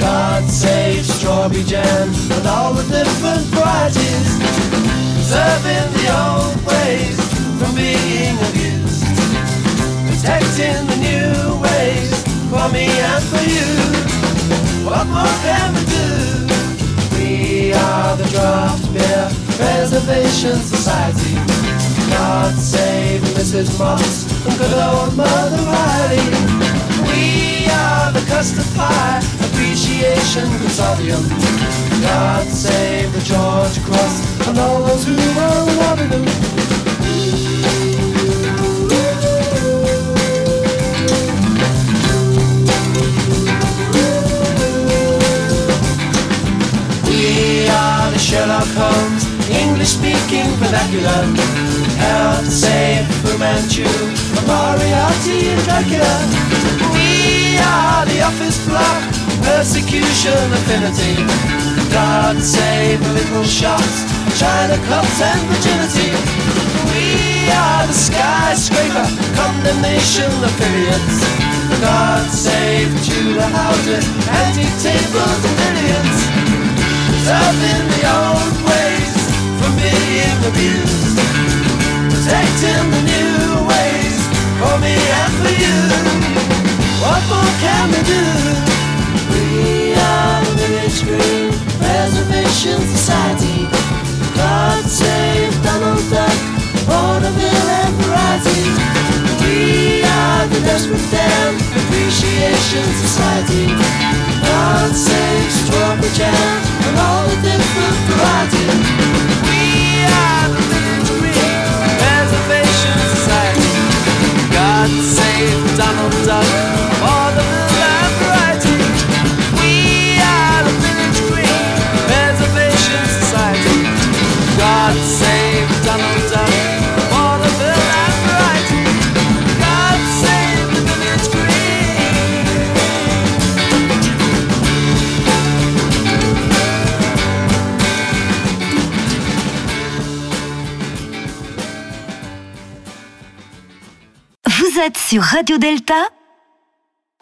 God save strawberry jam and all the different varieties. Preserving the old ways from being abused. Protecting the new ways for me and for you. What more can we do? Are the Draft Beer Preservation Society. God save Mrs. Moss and good old Mother Riley. We are the Custard Pie Appreciation Consortium. God save the George Cross and all those who are loving them. Are the Sherlock Holmes, English speaking vernacular. Help save Fu Manchu, Moriarty and Dracula. We are the office block, persecution affinity. God save little shots, China clubs and virginity. We are the skyscraper, condemnation affiliates. God save Tudor houses, antique tables and billions. Preserving the old ways from being abused. Protecting the new ways for me and for you. What more can we do? We are the Village Green Preservation Society. God save Donald Duck, vaudeville and variety. We are the Desperate Dan Appreciation Society. God save strawberry jam and all the different varieties. We are the Green Preservation Society. God save Donald Duck, vaudeville and sur Radio Delta,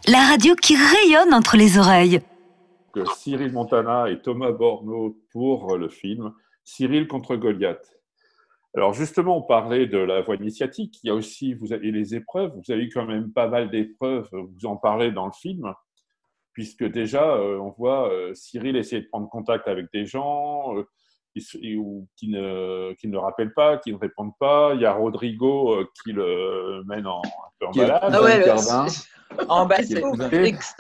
la radio qui rayonne entre les oreilles. Cyril Montana et Thomas Borneau pour le film Cyril contre Goliath. Alors justement, on parlait de la voie initiatique. Il y a aussi vous avez les épreuves. Vous avez eu quand même pas mal d'épreuves. Vous en parlez dans le film, puisque déjà euh, on voit euh, Cyril essayer de prendre contact avec des gens euh, qui, ou qui ne qui ne le rappellent pas, qui ne répondent pas. Il y a Rodrigo euh, qui le mène en, un peu en balade. Ah ouais, le- Cardin. <laughs> En bas, Qui est le cousin. Et- Ex-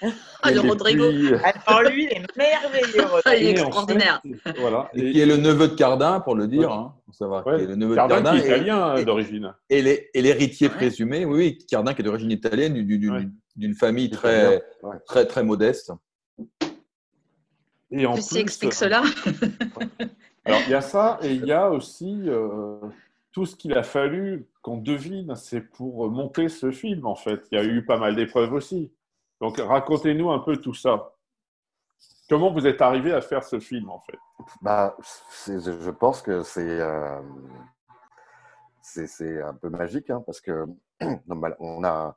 <laughs> Ah, le Rodrigo. <laughs> puis, Alors lui, il est merveilleux. Il est extraordinaire. fait, voilà. Et qui est le neveu de Cardin, pour le dire. Ouais. Hein, faut savoir Ouais, qui est le neveu Cardin de Cardin. qui est italien euh, d'origine. Et l'hé- et l'héritier Ouais. présumé, oui, oui, Cardin qui est d'origine italienne, d'une- famille très, Ouais. très, très modeste. Et en Ceci plus, explique cela. <laughs> Alors, il y a ça, et il y a aussi euh, tout ce qu'il a fallu qu'on devine, c'est pour monter ce film, en fait. Il y a eu pas mal d'épreuves aussi. Donc, racontez-nous un peu tout ça. Comment vous êtes arrivé à faire ce film, en fait? Bah, je pense que c'est euh, c'est un peu magique hein, parce que <clears throat> normal- on a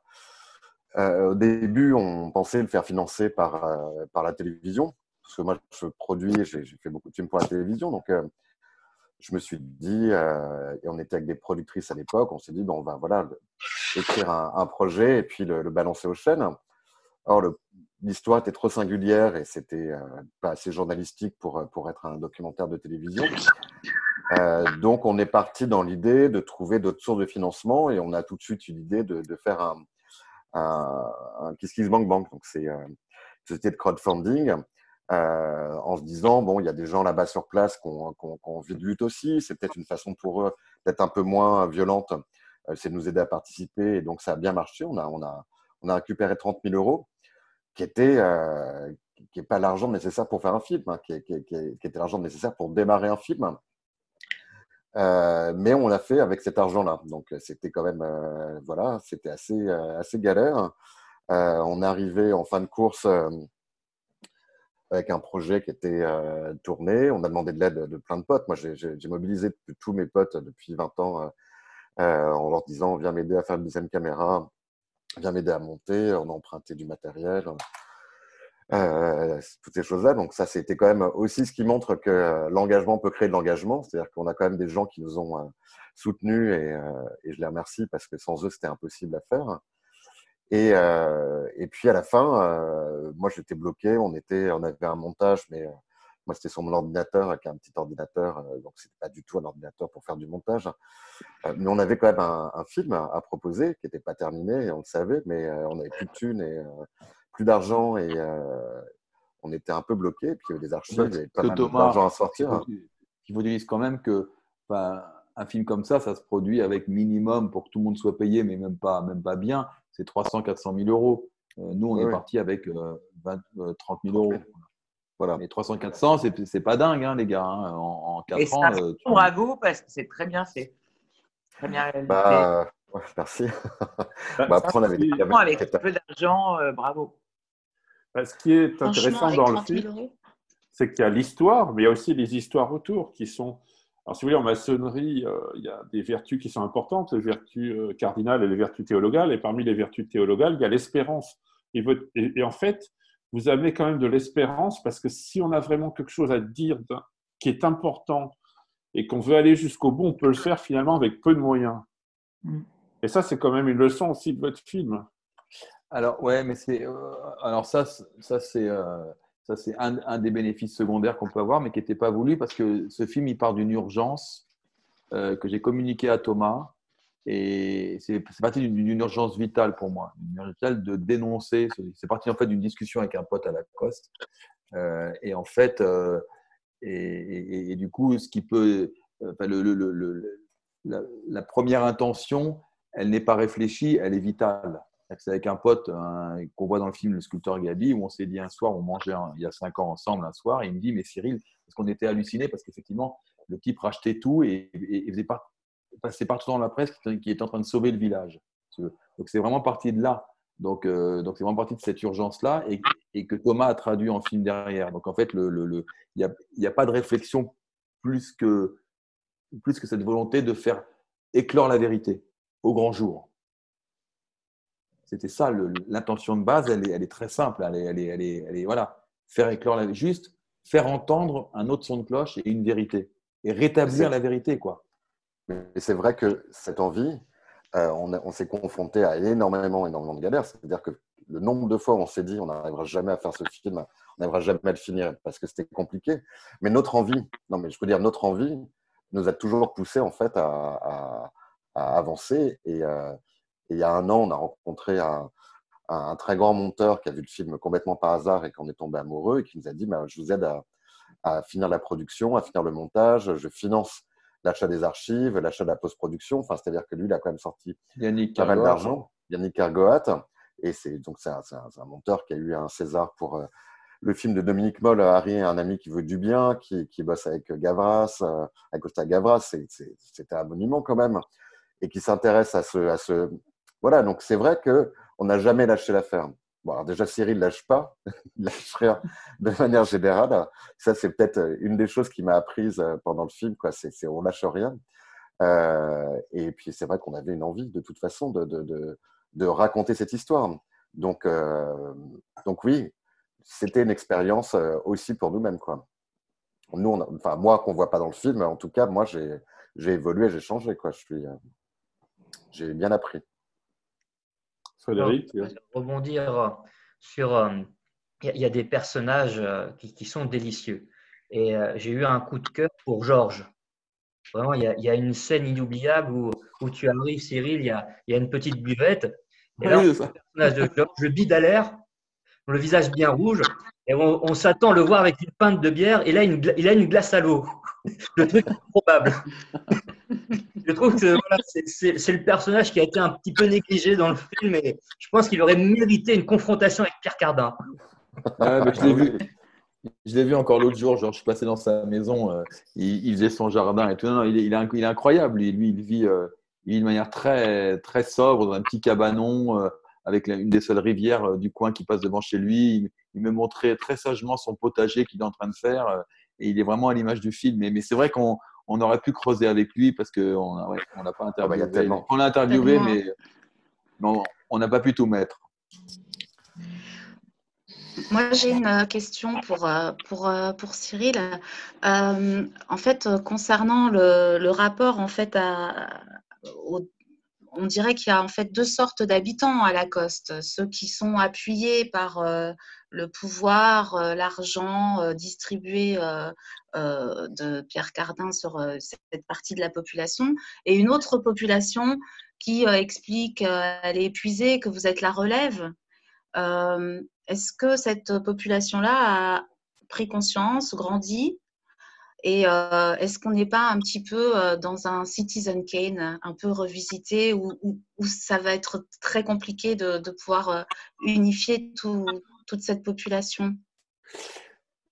euh, au début on pensait le faire financer par euh, par la télévision parce que moi je produis j'ai fait beaucoup de films pour la télévision donc euh, je me suis dit, euh, et on était avec des productrices à l'époque, on s'est dit, bon, on va voilà, écrire un, projet et puis le, balancer aux chaînes. Or, l'histoire était trop singulière et c'était euh, pas assez journalistique pour, pour être un documentaire de télévision. Euh, donc, on est parti dans l'idée de trouver d'autres sources de financement et on a tout de suite eu l'idée de, faire un, un. Donc, c'est une société de crowdfunding euh, en se disant bon, il y a des gens là-bas sur place qui ont, envie de lutte aussi. C'est peut-être une façon pour eux d'être un peu moins violente. Euh, c'est de nous aider à participer. Et donc, ça a bien marché. On a, on a, on a récupéré 30 000 euros, qui était euh, qui n'est pas l'argent nécessaire pour faire un film, hein, qui, qui, qui, était l'argent nécessaire pour démarrer un film. Mais on l'a fait avec cet argent-là. Donc, c'était quand même, voilà, c'était assez, assez galère. on est arrivé en fin de course avec un projet qui était euh, tourné. On a demandé de l'aide de plein de potes. Moi, j'ai mobilisé tous mes potes depuis 20 ans euh, euh, en leur disant Viens m'aider à faire une deuxième caméra, viens m'aider à monter. On a emprunté du matériel, toutes ces choses-là. Donc, ça, c'était quand même aussi ce qui montre que l'engagement peut créer de l'engagement. C'est-à-dire qu'on a quand même des gens qui nous ont soutenus et, je les remercie parce que sans eux, c'était impossible à faire. Et, euh, et puis à la fin, euh, moi j'étais bloqué. On était, on avait un montage, mais euh, moi c'était sur mon ordinateur avec un petit ordinateur, donc c'était pas du tout un ordinateur pour faire du montage. Mais on avait quand même un, un film à, à, proposer qui n'était pas terminé, et on le savait, mais on n'avait plus de thunes et plus d'argent et on était un peu bloqué. Puis il y avait des archives, il y avait pas mal d'argent à sortir. Il faut dire quand même que. Enfin, un film comme ça, ça se produit avec minimum pour que tout le monde soit payé, mais même pas, même pas bien c'est 300, 400 000 euros. Euh, nous, on oui, est parti avec euh, 20, euh, 30 000 euros. Voilà. Mais 300, 400, c'est pas dingue, hein, les gars. Hein. En, en 4 Et ans. Ça, euh, tu... Bravo, parce que c'est très bien fait. Très bien réalisé. Bah, ouais, merci. Bah, bah, après, on avait des avec peu d'argent, euh, bravo. Bah, ce qui est intéressant dans le film, c'est qu'il y a l'histoire, mais il y a aussi les histoires autour qui sont alors, si vous voulez, en maçonnerie, euh, il y a des vertus qui sont importantes, les vertus euh, cardinales et les vertus théologales. Et parmi les vertus théologales, il y a l'espérance. Et, et, et, en fait, vous avez quand même de l'espérance parce que si on a vraiment quelque chose à dire qui est important et qu'on veut aller jusqu'au bout, on peut le faire finalement avec peu de moyens. Mm. Et ça, c'est quand même une leçon aussi de votre film. Alors, ouais, mais c'est. Euh, alors, ça, ça c'est. Ça, c'est un, des bénéfices secondaires qu'on peut avoir, mais qui n'était pas voulu parce que ce film, il part d'une urgence euh, que j'ai communiquée à Thomas. Et c'est parti d'une urgence vitale pour moi, une urgence vitale de dénoncer. C'est parti en fait d'une discussion avec un pote à Lacoste. Euh, et en fait, euh, et, du coup, ce qui peut. Enfin, le, le, le, la, la, première intention, elle n'est pas réfléchie, elle est vitale. C'est avec un pote qu'on voit dans le film, le sculpteur Gabi, où on s'est dit un soir, on mangeait il y a cinq ans ensemble un soir, et il me dit, mais Cyril, parce qu'on était hallucinés, parce qu'effectivement, le type rachetait tout et, et, faisait passait partout dans la presse qui était en train de sauver le village. Donc c'est vraiment parti de là. Donc euh, c'est vraiment parti de cette urgence-là et, que Thomas a traduit en film derrière. Donc en fait, il n'y a pas de réflexion plus que, plus que cette volonté de faire éclore la vérité au grand jour. C'était ça, l'intention de base, elle est, elle est, très simple. Elle est, elle est, elle est, elle est voilà, faire éclore la juste faire entendre un autre son de cloche et une vérité. Et rétablir la vérité, quoi. Et c'est vrai que cette envie, euh, on, on s'est confronté à énormément, énormément de galères. C'est-à-dire que le nombre de fois où on s'est dit on n'arrivera jamais à faire ce film, on n'arrivera jamais à le finir parce que c'était compliqué. Mais notre envie, non mais je peux dire notre envie, nous a toujours poussé en fait à, à, à avancer et, euh, et il y a un an, on a rencontré un, un, très grand monteur qui a vu le film complètement par hasard et qui en est tombé amoureux et qui nous a dit bah, Je vous aide à, à, finir la production, à finir le montage, je finance l'achat des archives, l'achat de la post-production. Enfin, c'est-à-dire que lui, il a quand même sorti Yannick pas mal d'argent. Yannick Cargoat. Et c'est donc c'est un, un, un, monteur qui a eu un César pour euh, le film de Dominique Moll, Harry, un ami qui veut du bien, qui, qui bosse avec Gavras, euh, avec Costa Gavras. C'était un monument quand même. Et qui s'intéresse à ce, à ce, voilà, donc c'est vrai qu'on n'a jamais lâché l'affaire. Bon, alors déjà, Cyril ne lâche pas, <laughs> il lâche rien de manière générale. Ça, c'est peut-être une des choses qui m'a apprise pendant le film, quoi. C'est, on lâche rien. Euh, et puis, c'est vrai qu'on avait une envie, de toute façon, de, raconter cette histoire. Donc, euh, donc oui, c'était une expérience aussi pour nous-mêmes, nous, on enfin, moi, qu'on voit pas dans le film, en tout cas, moi, j'ai évolué, j'ai changé. Je suis, euh, j'ai bien appris. Frédéric Je vais rebondir sur. euh, Il y, a- il a des personnages euh, qui, qui sont délicieux. Et euh, j'ai eu un coup de cœur pour Georges. Vraiment, il y a, il y a une scène inoubliable où, où tu arrives, Cyril, il y a, il y a une petite buvette. Et là, on ça. le personnage de Georges, le bide à l'air, le visage bien rouge. Et on, on s'attend à le voir avec une pinte de bière. Et là, une gla- il a une glace à l'eau. <laughs> Le truc improbable. Je trouve que c'est- le personnage qui a été un petit peu négligé dans le film et je pense qu'il aurait mérité une confrontation avec Pierre Cardin. Mais je l'ai vu. Je l'ai vu encore l'autre jour, je suis passé dans sa maison, euh, il, faisait son jardin et tout. Non, il, est, incroyable, lui, il, vit, euh, il manière très, très sobre dans un petit cabanon euh, avec une des seules rivières euh, du coin qui passe devant chez lui. Il, me montrait très sagement son potager qu'il est en train de faire et il est vraiment à l'image du film. Mais c'est vrai qu'on on aurait pu creuser avec lui parce qu'on n'a ouais, on pas Ah bah, interviewé. tellement. on l'a interviewé, Tellement. mais non, on n'a pas pu tout mettre. Moi, j'ai une euh, question pour, euh, pour, euh, pour Cyril. Euh, en fait, concernant le, le rapport en fait à, au- on dirait qu'il y a en fait deux sortes d'habitants à Lacoste. Ceux qui sont appuyés par euh, le pouvoir, euh, l'argent euh, distribué de Pierre Cardin sur cette partie de la population, et une autre population qui explique qu'elle est épuisée, que vous êtes la relève. Est-ce que cette population-là a pris conscience, grandi et euh, est-ce qu'on n'est pas un petit peu euh, dans un Citizen Kane un peu revisité où, ça va être très compliqué de, pouvoir euh, unifier tout- toute cette population?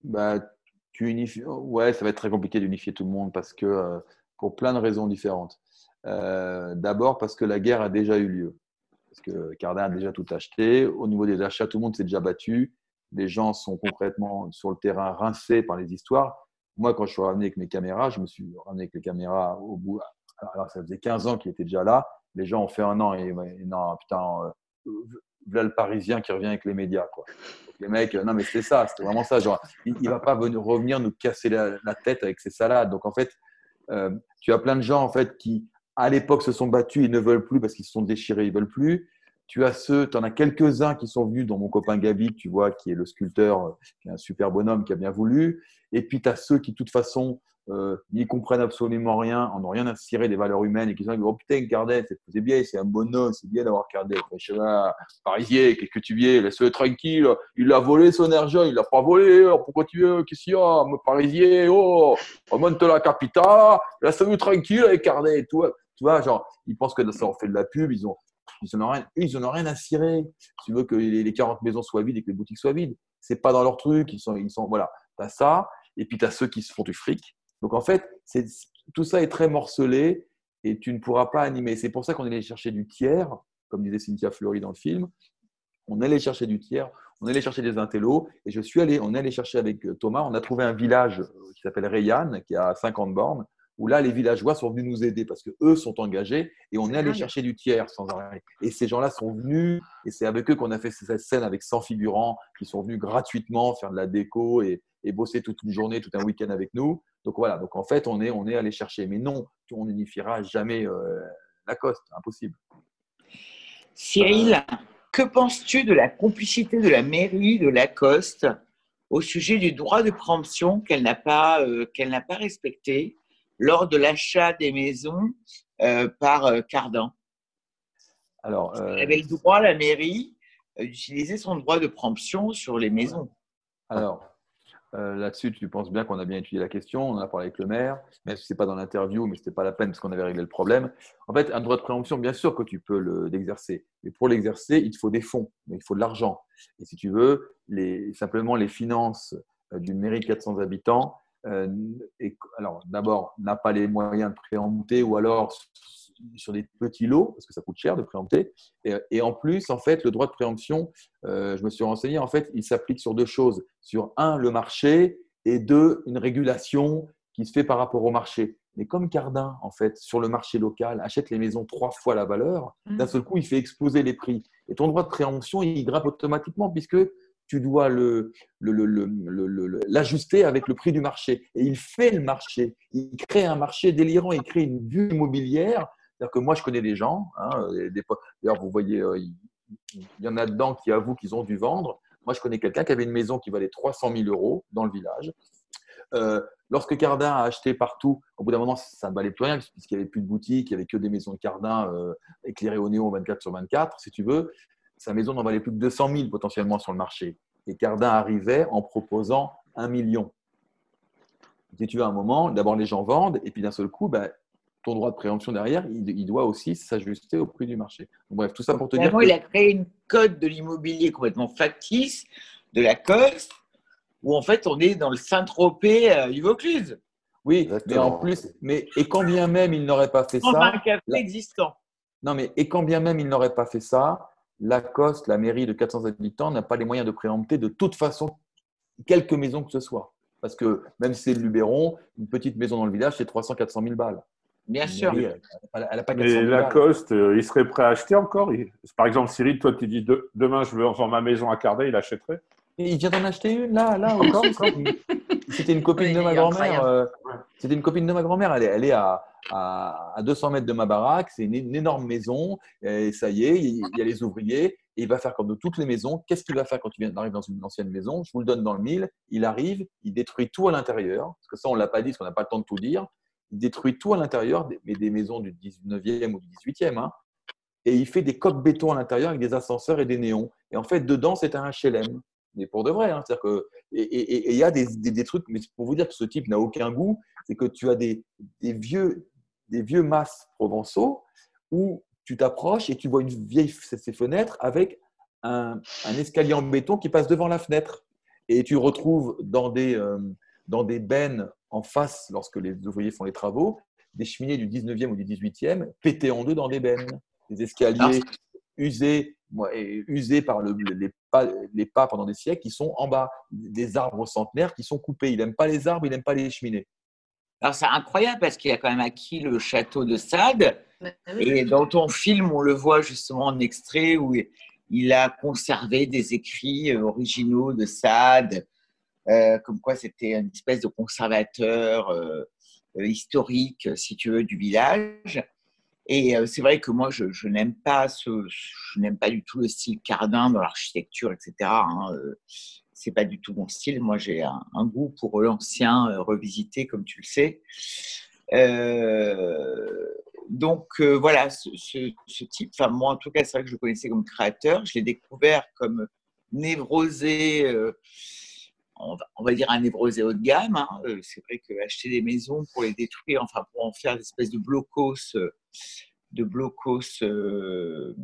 Bah, tu unifies. Ouais, ça va être très compliqué d'unifier tout le monde parce que euh, pour plein de raisons différentes. Euh, D'abord parce que la guerre a déjà eu lieu. Parce que Cardin a déjà tout acheté. Au niveau des achats, tout le monde s'est déjà battu. Les gens sont concrètement sur le terrain rincés par les histoires. Moi, quand je suis revenu avec mes caméras, je me suis ramené avec les caméras au bout. Alors, ça faisait 15 ans qu'il était déjà là. Les gens ont fait un an et, et non, putain, euh, voilà le Parisien qui revient avec les médias. Quoi. Les mecs, non, mais c'était ça, c'était vraiment ça. Genre, il ne va pas venir, revenir nous casser la, tête avec ses salades. Donc, en fait, euh, tu as plein de gens en fait, qui, à l'époque, se sont battus et ne veulent plus parce qu'ils se sont déchirés, ils ne veulent plus. Tu as ceux, tu en as quelques-uns qui sont venus, dont mon copain Gabi, tu vois, qui est le sculpteur, euh, qui est un super bonhomme, qui a bien voulu. Et puis, tu as ceux qui, de toute façon, euh, n'y comprennent absolument rien, en n'ont rien à cirer des valeurs humaines et qui là, oh putain, Cardet, c'est bien, c'est un bonhomme, c'est bien d'avoir Cardet. Je Parisien, qu'est-ce que tu viens Laisse-le tranquille. Il a volé son argent, il l'a pas volé. Pourquoi tu veux Qu'est-ce qu'il y a Moi, Parisien, oh, remonte la capitale, laisse-le tranquille avec Cardet. Tu vois, tu vois, genre, ils pensent que ça leur fait de la pub, ils ont. Ils en ont rien, ils ont rien à cirer. Tu veux que les les 40 maisons soient vides et que les boutiques soient vides, c'est pas dans leur truc. Ils sont, ils sont, voilà. T'as ça, et puis t'as ceux qui se font du fric. Donc en fait, tout ça est très morcelé et tu ne pourras pas animer. C'est pour ça qu'on est allé chercher du tiers, comme disait Cynthia Fleury dans le film. On allé chercher du tiers, on allé chercher des intellos et je suis allé, on est allé chercher avec euh, Thomas. On a trouvé un village euh, qui s'appelle Rayanne, qui a 50 bornes, où là les villageois sont venus nous aider parce que eux sont engagés et on est allé chercher du tiers sans arrêt. Et ces gens-là sont venus et c'est avec eux qu'on a fait cette scène avec 100 figurants qui sont venus gratuitement faire de la déco et, et bosser toute une journée, tout un week-end avec nous. Donc voilà, donc en fait, on est, on est allé chercher. Mais non, on n'unifiera jamais euh, Lacoste, impossible. Cyril, que penses-tu de la complicité de la mairie de Lacoste au sujet du droit de préemption qu'elle n'a pas, euh, qu'elle n'a pas respecté? Lors de l'achat des maisons euh, par euh, Cardin Alors, euh, Elle avait le droit, la mairie, d'utiliser son droit de préemption sur les maisons. alors euh, là-dessus, tu penses bien qu'on a bien étudié la question, on en a parlé avec le maire, même si ce n'est pas dans l'interview, mais ce n'était pas la peine parce qu'on avait réglé le problème. En fait, un droit de préemption, bien sûr que tu peux le- l'exercer, mais pour l'exercer, il te faut des fonds, il te faut de l'argent. Et si tu veux, les, simplement les finances d'une mairie de 400 habitants, euh, et, alors d'abord, n'a pas les moyens de préempter ou alors sur des petits lots, parce que ça coûte cher de préempter. Et, et en plus, en fait, le droit de préemption, euh, je me suis renseigné, en fait, il s'applique sur deux choses. Sur un, le marché, et deux, une régulation qui se fait par rapport au marché. Mais comme Cardin, en fait, sur le marché local, achète les maisons trois fois la valeur, d'un seul coup, il fait exploser les prix. Et ton droit de préemption, il grimpe automatiquement puisque tu dois le, le- l'ajuster avec le prix du marché. Et il fait le marché. Il crée un marché délirant. Il crée une bulle immobilière. C'est-à-dire que moi, je connais des gens. hein, D'ailleurs, vous voyez, euh, il il y en a dedans qui avouent qu'ils ont dû vendre. Moi, je connais quelqu'un qui avait une maison qui valait 300 000 euros dans le village. Euh, lorsque Cardin a acheté partout, au bout d'un moment, ça ne valait plus rien puisqu'il n'y avait plus de boutique, il n'y avait que des maisons de Cardin euh, éclairées au néon 24 sur 24, si tu veux. Sa maison n'en valait plus que 200 000 potentiellement sur le marché. Et Cardin arrivait en proposant un million. Si tu veux, à un moment, d'abord les gens vendent, et puis d'un seul coup, ben, ton droit de préemption derrière, il, il doit aussi s'ajuster au prix du marché. Donc, bref, tout ça pour te dire. Que- il a créé une code de l'immobilier complètement factice, de la Coste, où en fait on est dans le Saint-Tropez euh, Oui, Exactement. mais en plus, mais, et quand bien même il n'aurait pas fait ça, un café là- existant. non mais et quand bien même il n'aurait pas fait ça, Lacoste, la mairie de 400 habitants, n'a pas les moyens de préempter de toute façon quelques maisons que ce soit. Parce que même si c'est le Luberon, une petite maison dans le village, c'est 300-400 000 balles. Bien sûr. Elle n'a pas 400 Mais 000 balles. Lacoste, euh, il serait prêt à acheter encore il- Par exemple, Cyril, toi, tu dis de- demain, je veux vendre ma maison à Cardet, il achèterait Et il vient d'en acheter une, là, là, encore. encore. C'était une copine Oui, de ma grand-mère. euh, C'était une copine de ma grand-mère. Elle est, elle est à, à, à 200 mètres de ma baraque. C'est une, une énorme maison. Et ça y est, il il y a les ouvriers. Et il va faire comme de toutes les maisons. Qu'est-ce qu'il va faire quand il vient- arrive dans une ancienne maison? Je vous le donne dans le mille. Il arrive, il détruit tout à l'intérieur. Parce que ça, on ne l'a pas dit, parce qu'on n'a pas le temps de tout dire. Il détruit tout à l'intérieur, mais des maisons du 19e ou du 18e. hein. Et il fait des coques béton à l'intérieur avec des ascenseurs et des néons. Et en fait, dedans, c'est un HLM. Mais pour de vrai. hein. C'est-à-dire que, et il y a des, des- des trucs, mais pour vous dire que ce type n'a aucun goût, c'est que tu as des, des vieux, des vieux masses provençaux où tu t'approches et tu vois une vieille ces fenêtres avec un, un escalier en béton qui passe devant la fenêtre. Et tu retrouves dans des, euh, dans des bennes en face, lorsque les ouvriers font les travaux, des cheminées du 19e ou du 18e pétées en deux dans des bennes. Des escaliers usés, moi, et usés par le- les, pas, les pas pendant des siècles qui sont en bas. Des arbres centenaires qui sont coupés. Il n'aime pas les arbres, il n'aime pas les cheminées. Alors c'est incroyable parce qu'il a quand même acquis le château de Sade. Mais oui. Et dans ton film, on le voit justement en extrait où il a conservé des écrits euh, originaux de Sade, euh, comme quoi c'était une espèce de conservateur euh, euh, historique, si tu veux, du village. Et c'est vrai que moi, je, n'aime pas ce, je n'aime pas du tout le style Cardin dans l'architecture, etc. hein, c'est pas du tout mon style. Moi, j'ai un, goût pour l'ancien revisité, comme tu le sais. Donc voilà, ce, type, enfin moi en tout cas, c'est vrai que je le connaissais comme créateur. Je l'ai découvert comme névrosé, on, va, dire un névrosé haut de gamme. hein. Euh, C'est vrai que acheter des maisons pour les détruire, enfin pour en faire des espèces de blocos, euh, de euh,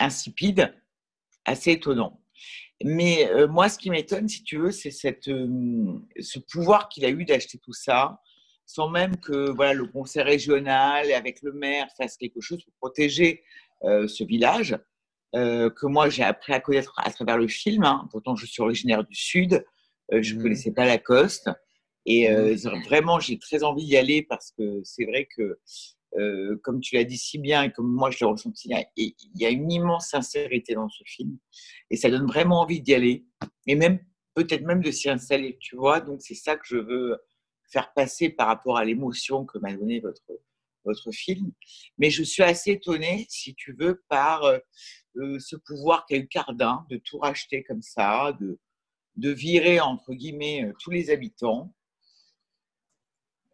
insipides, assez étonnant. Mais moi, ce qui m'étonne, si tu veux, c'est cette, ce pouvoir qu'il a eu d'acheter tout ça, sans même que voilà, le conseil régional, avec le maire, fasse quelque chose pour protéger ce village, que moi j'ai appris à connaître à travers le film. hein. Pourtant, je suis originaire du Sud, je ne Mhm. connaissais pas Lacoste. Et euh, vraiment, j'ai très envie d'y aller parce que c'est vrai que, euh, comme tu l'as dit si bien et comme moi je l'ai ressenti, il y a- une immense sincérité dans ce film. Et ça donne vraiment envie d'y aller. Et même, peut-être même de s'y installer, tu vois. Donc, c'est ça que je veux faire passer par rapport à l'émotion que m'a donné votre, votre film. Mais je suis assez étonnée, si tu veux, par euh, euh, ce pouvoir qu'a eu Cardin de tout racheter comme ça, de, de virer, entre guillemets, euh, tous les habitants.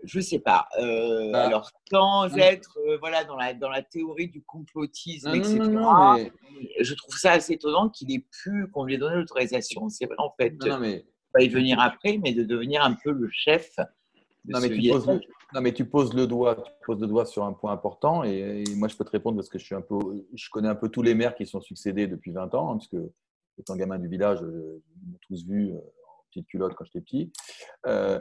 Je sais pas. Euh, Bah, alors, sans non. être euh, voilà, dans, la, dans la théorie du complotisme, Non, etc., non, non, mais- je trouve ça assez étonnant qu'il ait pu, qu'on lui ait donné l'autorisation. C'est vrai, en fait, mais pas y venir après, mais de devenir un peu le chef de Non mais, tu poses, non, mais tu poses le doigt, tu poses le doigt sur un point important et, et moi je peux te répondre parce que je suis un peu, je connais un peu tous les maires qui sont succédés depuis 20 ans, hein, parce que étant gamin du village, euh, ils m'ont tous vu euh, en petite culotte quand j'étais petit. Euh,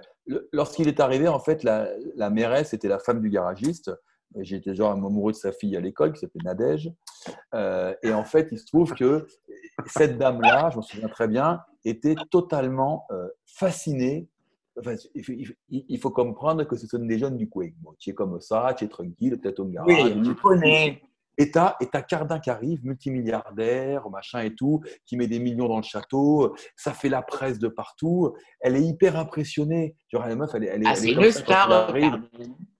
Lorsqu'il est arrivé, en fait, la, la mairesse était la femme du garagiste. J'étais genre amoureux de sa fille à l'école qui s'appelait Nadège. Euh, et en fait, il se trouve que cette dame-là, je m'en souviens très bien, était totalement euh, fascinée Enfin, il, faut, comprendre que ce sont des jeunes du coin. Bon, tu es comme ça, tu es tranquille, peut-être au garage. Oui, le connaît. Et t'as, et t'as Cardin qui arrive, multimilliardaire, machin et tout, qui met des millions dans le château, ça fait la presse de partout. Elle est hyper impressionnée. Genre, la meuf, elle est, elle est, Ah, elle est une star.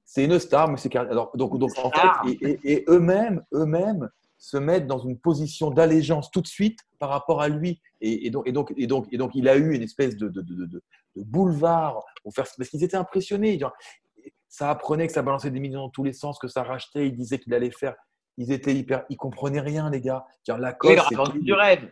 C'est une star, mais c'est Cardin. Alors, donc, donc en star. fait, et, et- et eux-mêmes, eux-mêmes se mettent dans une position d'allégeance tout de suite par rapport à lui. Et, et donc, et, donc, et, donc, et donc, il a eu une espèce de, de, de, de- boulevard pour faire, parce qu'ils étaient impressionnés. Ça apprenait que ça balançait des millions dans tous les sens, que ça rachetait. Il disait qu'il allait faire. Ils étaient hyper. Ils comprenaient rien, les gars. Genre, la Oui, il Coste, a vendu du rêve.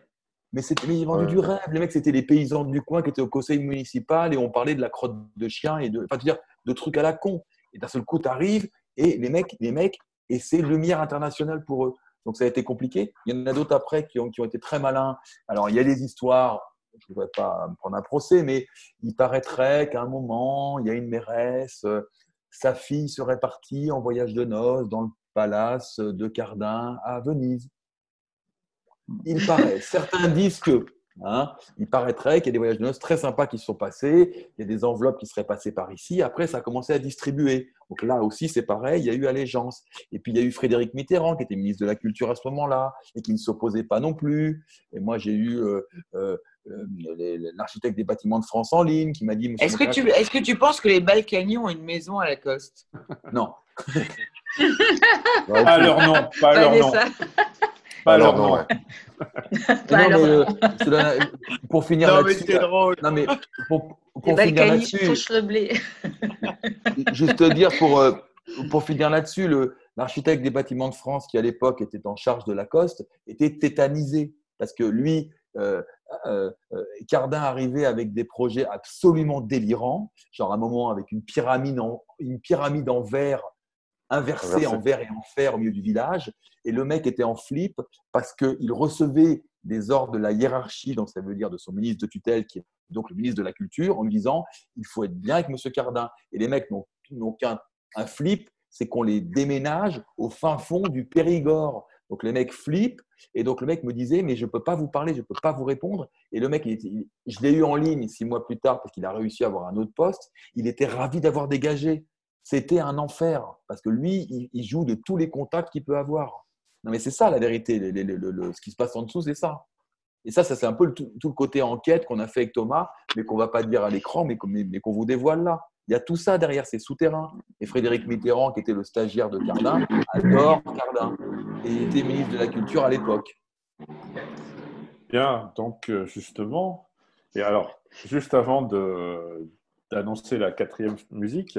mais c'était mais ils vendaient Ouais. du rêve. Les mecs, c'était les paysans du coin qui étaient au conseil municipal et on parlait de la crotte de chien et de, enfin, dire, de trucs à la con. Et d'un seul coup, tu arrives et les mecs, les mecs, et c'est lumière internationale pour eux. Donc ça a été compliqué. Il y en a d'autres après qui ont, qui ont été très malins. Alors il y a des histoires. Je ne voudrais pas me prendre un procès, mais il paraîtrait qu'à un moment, il y a une mairesse, euh, sa fille serait partie en voyage de noces dans le palace de Cardin à Venise. Il paraît. Certains disent que. hein, il paraîtrait qu'il y a des voyages de noces très sympas qui se sont passés. Il y a des enveloppes qui seraient passées par ici. Après, ça a commencé à distribuer. Donc là aussi, c'est pareil. Il y a eu allégeance. Et puis, il y a eu Frédéric Mitterrand, qui était ministre de la Culture à ce moment-là, et qui ne s'opposait pas non plus. Et moi, j'ai eu euh, euh, euh, l'architecte des bâtiments de France en ligne qui m'a dit Est-ce que, tu, est-ce que tu penses que les Balkany ont une maison à Lacoste Non. <laughs> Ouais, Pas leur nom, pas leur nom, pas alors, leur non, nom. ouais. Pas Non, mais, euh, pour finir Non, mais là-dessus. c'est drôle. Non, mais pour, Les pour finir là-dessus, touchent le blé. <laughs> juste te dire pour, euh, pour finir là-dessus, l'architecte des bâtiments de France qui à l'époque était en charge de Lacoste était tétanisé parce que lui, euh, euh, euh, Cardin arrivait avec des projets absolument délirants, genre un moment avec une pyramide en, une pyramide en verre Inversée. en verre et en fer au milieu du village, et le mec était en flip parce qu'il recevait des ordres de la hiérarchie, donc ça veut dire de son ministre de tutelle, qui est donc le ministre de la Culture, en lui disant il faut être bien avec Monsieur Cardin. Et les mecs n'ont n'ont qu'un un flip, c'est qu'on les déménage au fin fond du Périgord. Donc les mecs flippent, et donc le mec me disait mais je ne peux pas vous parler, je ne peux pas vous répondre. Et le mec, il était- il- je l'ai eu en ligne six mois plus tard parce qu'il a réussi à avoir un autre poste. Il était ravi d'avoir dégagé. C'était un enfer parce que lui, il, joue de tous les contacts qu'il peut avoir. Non mais c'est ça la vérité. Ce qui se passe en dessous, c'est ça. Et ça, ça c'est un peu tout, le côté enquête qu'on a fait avec Thomas, mais qu'on va pas dire à l'écran, mais mais- qu'on vous dévoile là. Il y a tout ça derrière, c'est souterrain. Et Frédéric Mitterrand, qui était le stagiaire de Cardin, adore Cardin. Et il était ministre de la Culture à l'époque. Bien, donc euh, justement, et alors, juste avant d'annoncer la quatrième musique,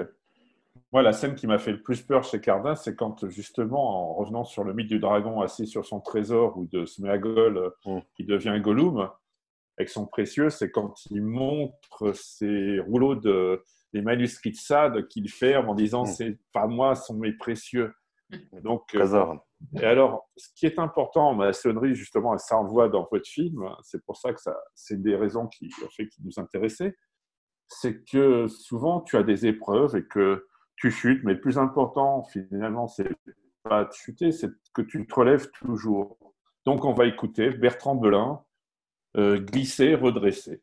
moi, la scène qui m'a fait le plus peur chez Cardin, c'est quand, justement, en revenant sur le mythe du dragon assis sur son trésor ou de Sméagol euh, Mm. qui devient Gollum, avec son précieux, c'est quand il montre ses rouleaux de des manuscrits de Sade qu'il ferme en disant Mm. c'est pas moi, sont mes précieux. Donc, euh, Trésor. et alors, ce qui est important en maçonnerie, justement, et ça voit dans votre film, c'est pour ça que ça, c'est des raisons qui ont fait qui nous intéressait, c'est que souvent tu as des épreuves et que tu chutes, mais le plus important finalement, c'est pas de chuter, c'est que tu te relèves toujours. Donc on va écouter Bertrand Belin, euh, glisser, redresser.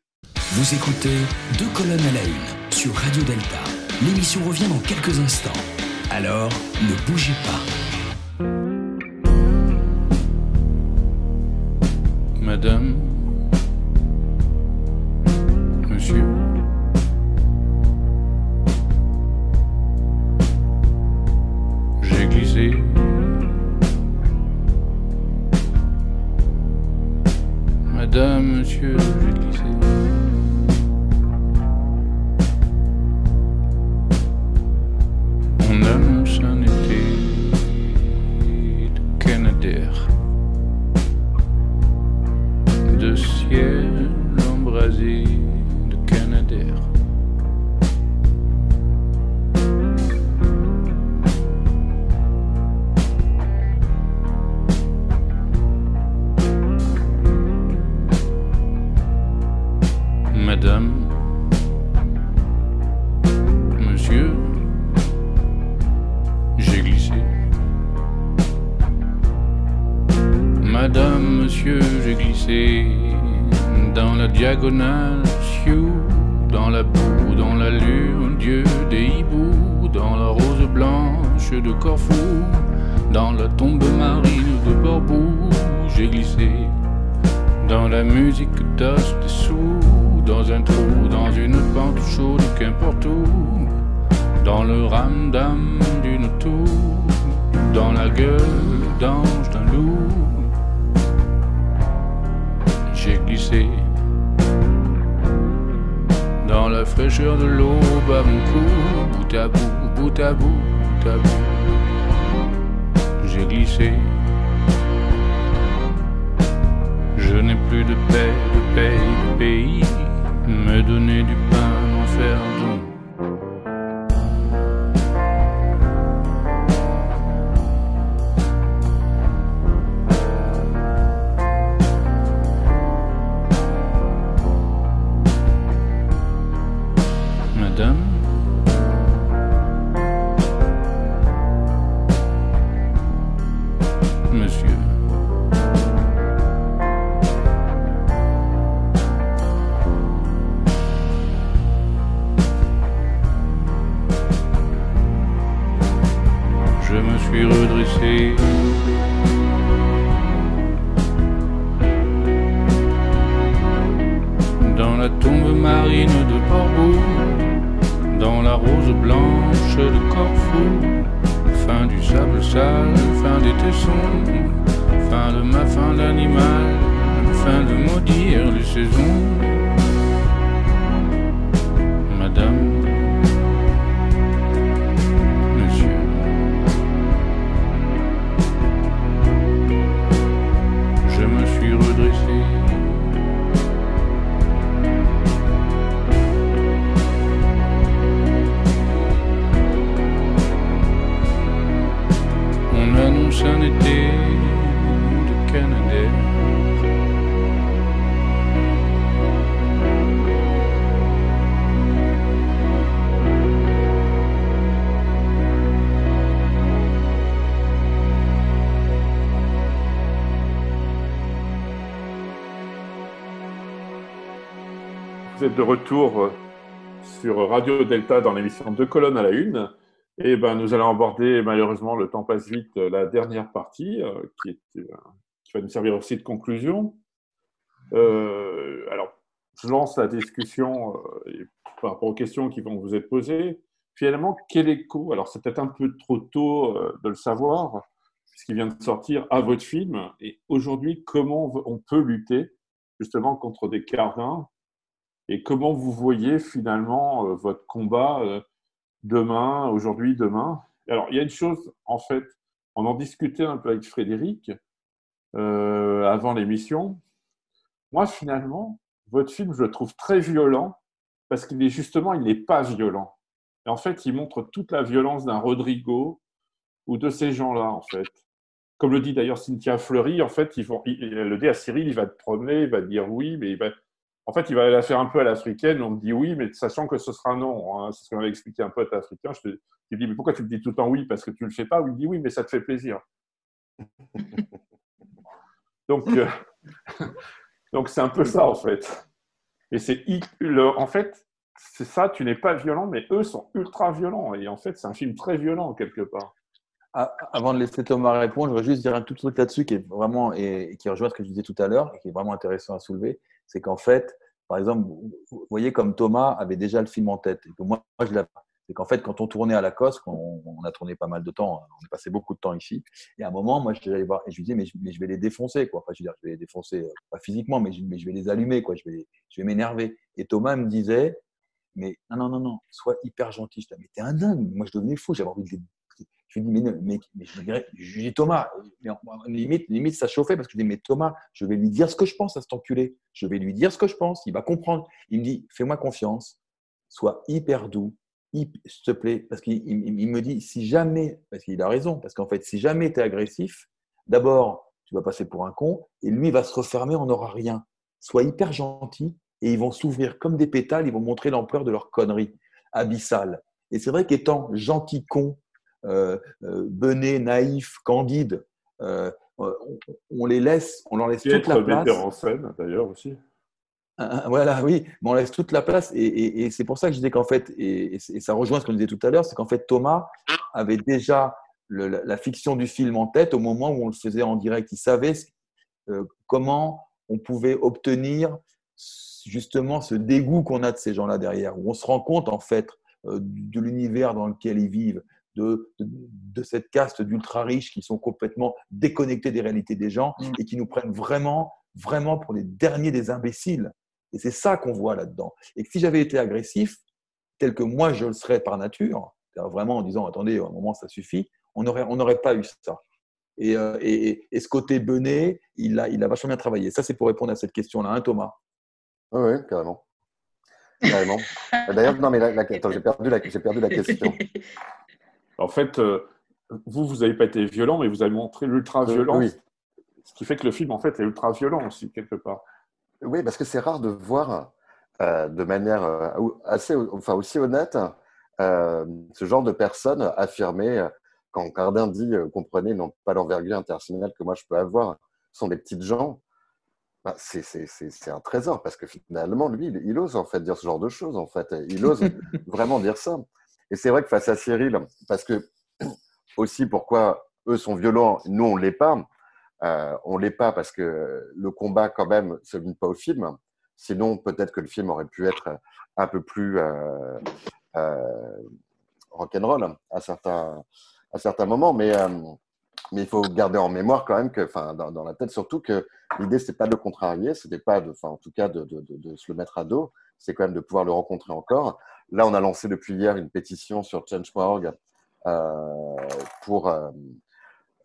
Vous écoutez Deux colonnes à la une sur Radio Delta. L'émission revient dans quelques instants. Alors, ne bougez pas. Madame, Monsieur, Madame, Monsieur, j'ai glissé. De retour euh, sur Radio Delta dans l'émission Deux colonnes à la une. Et ben, nous allons aborder, malheureusement, le temps passe vite, euh, la dernière partie, euh, qui, va nous servir aussi de conclusion. Alors, je lance la discussion par rapport aux questions qui vont vous être posées. Finalement, quel écho Alors, c'est peut-être un peu trop tôt de le savoir, puisqu'il vient de sortir à votre film. Et aujourd'hui, comment on peut lutter justement contre des cardins et comment vous voyez finalement euh, votre combat euh, demain, aujourd'hui, demain? Alors, il y a une chose, en fait, on en discutait un peu avec Frédéric euh, avant l'émission. Moi, finalement, votre film, je le trouve très violent parce qu'il est justement, il n'est pas violent. Et en fait, il montre toute la violence d'un Rodrigo ou de ces gens-là, en fait. Comme le dit d'ailleurs Cynthia Fleury, en fait, le dit à Cyril, il va te promener, il va te dire oui, mais il va, en fait, il va la faire un peu à l'africaine. On me dit oui, mais sachant que ce sera non. hein. C'est ce qu'on avait expliqué un pote africain. Je te, il me dit, mais pourquoi tu me dis tout le temps oui Parce que tu ne le fais pas? Il me dit oui, mais ça te fait plaisir. <laughs> donc, euh, <laughs> donc c'est un peu ça, en fait. Et c'est en fait, c'est ça, tu n'es pas violent, mais eux sont ultra violents. Et en fait, c'est un film très violent, quelque part. Ah, Avant de laisser Thomas répondre, je voudrais juste dire un tout petit truc là-dessus qui est vraiment et qui rejoint ce que je disais tout à l'heure et qui est vraiment intéressant à soulever. C'est qu'en fait, par exemple, vous voyez comme Thomas avait déjà le film en tête et que moi, je l'avais. C'est qu'en fait, quand on tournait à la COS, on, a tourné pas mal de temps, on a passé beaucoup de temps ici. Et à un moment, moi, je allé voir et je lui disais, mais je, mais je vais les défoncer, quoi. Enfin, je veux dire, je vais les défoncer, euh, pas physiquement, mais je, vais les allumer, quoi. Je vais, je vais m'énerver. Et Thomas me disait, mais non, non, non, non, sois hyper gentil. Je disais, mais t'es un dingue. Moi, je devenais fou. J'avais envie de les je lui dis, mais, mais, mais je, je dis, Thomas, mais limite, limite, ça chauffait parce que je dis, mais Thomas, je vais lui dire ce que je pense à cet enculé. Je vais lui dire ce que je pense, il va comprendre. Il me dit, fais-moi confiance, sois hyper doux, s'il te plaît. Parce qu'il il- il me dit, si jamais, parce qu'il a raison, parce qu'en fait, si jamais tu es agressif, d'abord, tu vas passer pour un con et lui va se refermer, on n'aura rien. Sois hyper gentil et ils vont s'ouvrir comme des pétales, ils vont montrer l'ampleur de leur connerie abyssale. Et c'est vrai qu'étant gentil con, euh, euh, naïf, candide, euh, on, les laisse, on leur laisse Et toute être la place. metteur en scène, d'ailleurs, aussi. Ah, ah, Voilà, oui, mais on laisse toute la place. Et, et- et c'est pour ça que je disais qu'en fait, et, ça rejoint ce qu'on disait tout à l'heure, c'est qu'en fait, Thomas avait déjà le- la, la fiction du film en tête au moment où on le faisait en direct. Il savait euh, comment on pouvait obtenir justement ce dégoût qu'on a de ces gens-là derrière, où on se rend compte en fait euh, de l'univers dans lequel ils vivent, de, de, de cette caste d'ultra riches qui sont complètement déconnectés des réalités des gens Mm. et qui nous prennent vraiment, vraiment pour les derniers des imbéciles. Et c'est ça qu'on voit là-dedans. Et que si j'avais été agressif, tel que moi je le serais par nature, vraiment en disant attendez, à un moment ça suffit, on n'aurait on n'aurait pas eu ça. Et, euh, et, et ce côté bené, il a, il a vachement bien travaillé. Ça, c'est pour répondre à cette question-là, hein, Thomas? Oui, oui, carrément. Carrément. <laughs> D'ailleurs, non, mais la, la- attends, j'ai perdu, la- perdu la question. <laughs> En fait, euh, vous, vous n'avez pas été violent, mais vous avez montré l'ultra-violence. Oui. Ce qui fait que le film, en fait, est ultra-violent aussi, quelque part. Oui, parce que c'est rare de voir euh, de manière euh, assez, enfin aussi honnête euh, ce genre de personnes affirmer euh, quand Cardin dit euh, comprenez, n'ont pas l'envergure internationale que moi je peux avoir, ce sont des petites gens. Bah, c'est un trésor parce que finalement, lui, il, il ose en fait dire ce genre de choses. En fait, il ose <laughs> vraiment dire ça. Et c'est vrai que face à Cyril, parce que <clears throat> aussi pourquoi eux sont violents, nous on l'est pas. Euh, on l'est pas parce que le combat quand même se limite pas au film. Sinon, peut-être que le film aurait pu être un peu plus euh, euh, rock'n'roll à certains, à certains moments. Mais, euh, mais il faut garder en mémoire quand même enfin, dans, la tête surtout que l'idée c'était pas de le contrarier, c'était pas enfin, en tout cas de, se le mettre à dos. C'est quand même de pouvoir le rencontrer encore. Là, on a lancé depuis hier une pétition sur Change.org euh, pour euh,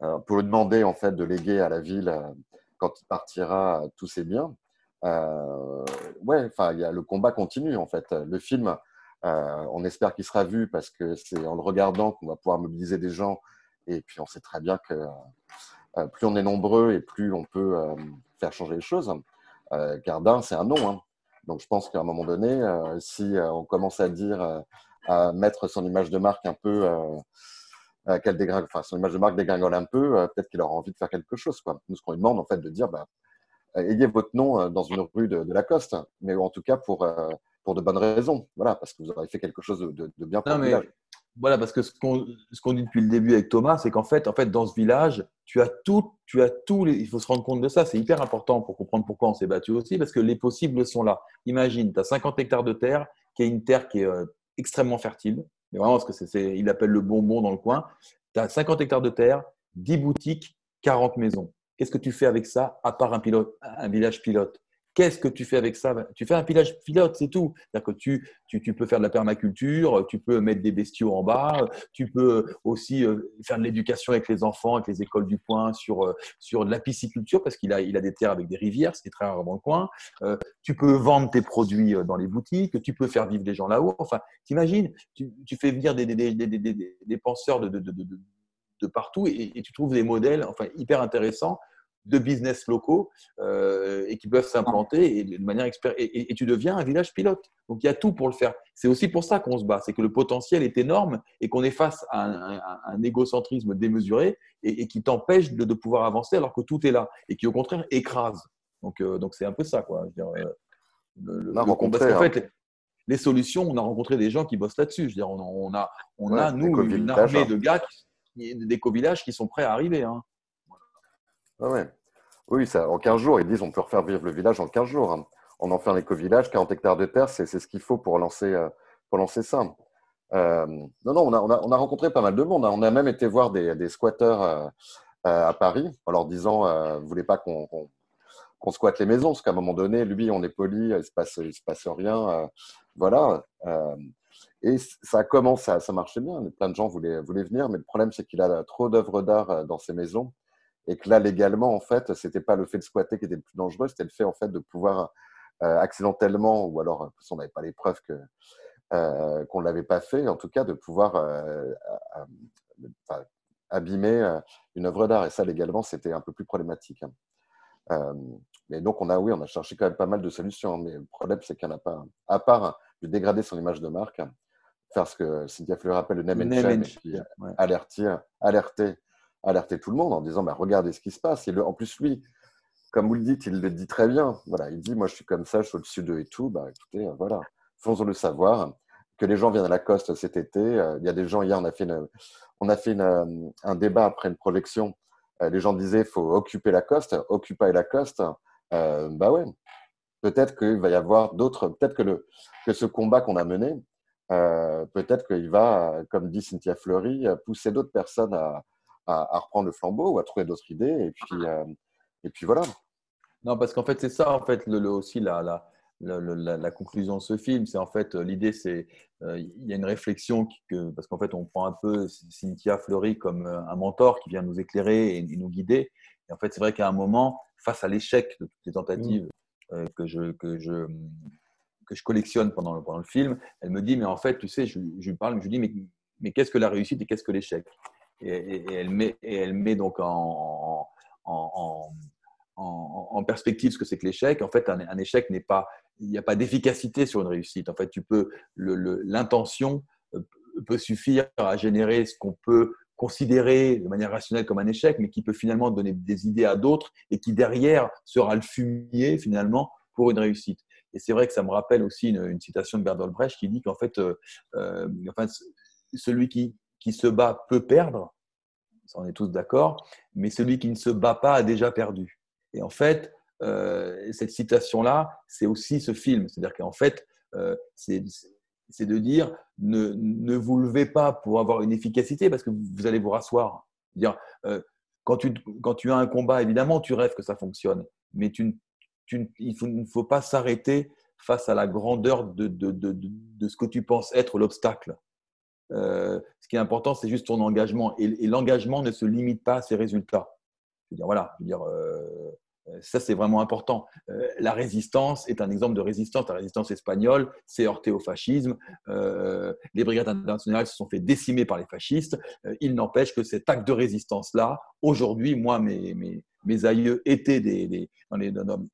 euh, pour lui demander en fait de léguer à la ville euh, quand il partira tous ses biens. Euh, ouais, enfin, le combat continue en fait. Le film, on espère qu'il sera vu parce que c'est en le regardant qu'on va pouvoir mobiliser des gens. Et puis, on sait très bien que euh, plus on est nombreux et plus on peut euh, faire changer les choses. Euh, Cardin, c'est un nom. Hein. Donc, je pense qu'à un moment donné, si on commence à dire, à mettre son image de marque un peu qu'elle dégringole, enfin, son image de marque dégringole un peu, peut-être qu'il aura envie de faire quelque chose. Quoi. Nous, ce qu'on lui demande, en fait, de dire, bah, ayez votre nom dans une rue de, de Lacoste, mais en tout cas pour, pour de bonnes raisons. Voilà, parce que vous aurez fait quelque chose de, de- de bien pour Non, le mais village. Voilà, parce que ce qu'on ce qu'on dit depuis le début avec Thomas, c'est qu'en fait, en fait, dans ce village, tu as tout, tu as les, il faut se rendre compte de ça. C'est hyper important pour comprendre pourquoi on s'est battu aussi, parce que les possibles sont là. Imagine, tu as 50 hectares de terre, qui est une terre qui est euh, extrêmement fertile, mais vraiment parce que c'est- il appelle le bonbon dans le coin. Tu as 50 hectares de terre, 10 boutiques, 40 maisons. Qu'est-ce que tu fais avec ça, à part un, pilote, un village pilote? Qu'est-ce que tu fais avec ça? Tu fais un village pilote, c'est tout. C'est-à-dire que tu, tu, peux faire de la permaculture, tu peux mettre des bestiaux en bas, tu peux aussi euh, faire de l'éducation avec les enfants, avec les écoles du coin, sur, euh, sur de la pisciculture, parce qu'il a, il a des terres avec des rivières, ce qui est très rare dans le coin. Euh, tu peux vendre tes produits dans les boutiques, tu peux faire vivre des gens là-haut. Enfin, t'imagines, tu, tu fais venir des, des, des, des, des, penseurs de, de, de, de, partout et, et tu trouves des modèles enfin, hyper intéressants de business locaux euh, et qui peuvent s'implanter et de manière expert et, et- et tu deviens un village pilote. Donc il y a tout pour le faire. C'est aussi pour ça qu'on se bat, c'est que le potentiel est énorme et qu'on est face à un, un- un égocentrisme démesuré et, et qui t'empêche de, de pouvoir avancer alors que tout est là et qui au contraire écrase. Donc euh, donc c'est un peu ça quoi. Je veux dire, euh, le- le- parce qu'en fait, les, les solutions, on a rencontré des gens qui bossent là-dessus. Je veux dire, on a, on a, on Ouais, a nous une armée hein. de gars, qui, des villages qui sont prêts à arriver. Hein. Oui, ça, en 15 jours, ils disent on peut refaire vivre le village en 15 jours. hein. On en fait un éco-village, 40 hectares de terre, c'est ce qu'il faut pour lancer, euh, ça. Euh, non, non, on a, on, a, on a rencontré pas mal de monde. hein. On a même été voir des, squatteurs euh, à Paris en leur disant Vous voulez pas qu'on squatte les maisons Parce qu'à un moment donné, lui, on est poli, il ne se, passe- il se passe rien. voilà. Et ça commence, ça, ça marchait bien. Plein de gens voulaient, voulaient venir, mais le problème, c'est qu'il a trop d'œuvres d'art dans ses maisons et que là, légalement, en fait, c'était pas le fait de squatter qui était le plus dangereux, c'était le fait, en fait, de pouvoir euh, accidentellement, ou alors, parce qu'on n'avait pas les preuves que, euh, qu'on ne l'avait pas fait, en tout cas, de pouvoir euh, euh, abîmer euh, une œuvre d'art. Et ça, légalement, c'était un peu plus problématique. hein. Euh, mais donc, on a, oui, on a cherché quand même pas mal de solutions, mais le problème, c'est qu'il n'y en a pas. À part de dégrader son image de marque, faire ce que Cynthia Fleury appelle le name and shame, et puis ouais. alerter, alerter tout le monde en disant bah, regardez ce qui se passe. Et le- en plus, lui, comme vous le dites, il le dit très bien. Voilà, il dit moi, je suis comme ça, je suis au-dessus d'eux et tout. Bah, écoutez, euh, voilà, faisons-le savoir que les gens viennent à la Coste cet été. Euh, il y a des gens, hier, on a fait, on a fait une- un débat après une projection. Euh, les gens disaient faut occuper la Coste, occuper la Coste. Euh, bah ouais, peut-être qu'il va y avoir d'autres, peut-être que, le, que ce combat qu'on a mené, euh, peut-être qu'il va, euh, comme dit Cynthia Fleury, euh, pousser d'autres personnes à, à, à reprendre le flambeau ou à trouver d'autres idées. Et puis, euh, et puis voilà. Non, parce qu'en fait, c'est ça, en fait, le, le- aussi la, la, la, conclusion de ce film. C'est en fait, euh, l'idée, c'est, euh, il y a une réflexion, qui- que, parce qu'en fait, on prend un peu Cynthia Fleury comme un mentor qui vient nous éclairer et, et nous guider. Et en fait, c'est vrai qu'à un moment, face à l'échec de toutes les tentatives euh, que, je, que, je, que je collectionne pendant le, pendant le film, elle me dit, mais en fait, tu sais, je, je lui parle, je lui dis, mais, mais qu'est-ce que la réussite et qu'est-ce que l'échec? Et, elle met, donc en, perspective ce que c'est que l'échec. En fait, un, échec n'est pas, il n'y a pas d'efficacité sur une réussite. En fait, tu peux, l'intention euh, peut suffire à générer ce qu'on peut considérer de manière rationnelle comme un échec, mais qui peut finalement donner des idées à d'autres et qui derrière sera le fumier finalement pour une réussite. Et c'est vrai que ça me rappelle aussi une, citation de Bertolt Brecht qui dit qu'en fait, euh, euh, celui qui, qui se bat peut perdre, ça on est tous d'accord, mais celui qui ne se bat pas a déjà perdu. Et en fait, euh, cette citation-là, c'est aussi ce film. C'est-à-dire qu'en fait, euh, c'est de dire ne, ne vous levez pas pour avoir une efficacité parce que vous allez vous rasseoir. Dire, euh, quand, tu, quand tu as un combat, évidemment, tu rêves que ça fonctionne, mais il ne faut pas s'arrêter face à la grandeur de, de, de, de- de ce que tu penses être l'obstacle. Euh, ce qui est important, c'est juste ton engagement. Et, l'engagement ne se limite pas à ses résultats. Je veux dire, voilà, dire, euh, ça c'est vraiment important. Euh, la résistance est un exemple de résistance. La résistance espagnole s'est heurtée au fascisme. Les brigades internationales se sont fait décimer par les fascistes. Il n'empêche que cet acte de résistance-là, aujourd'hui, moi, mes, aïeux étaient des,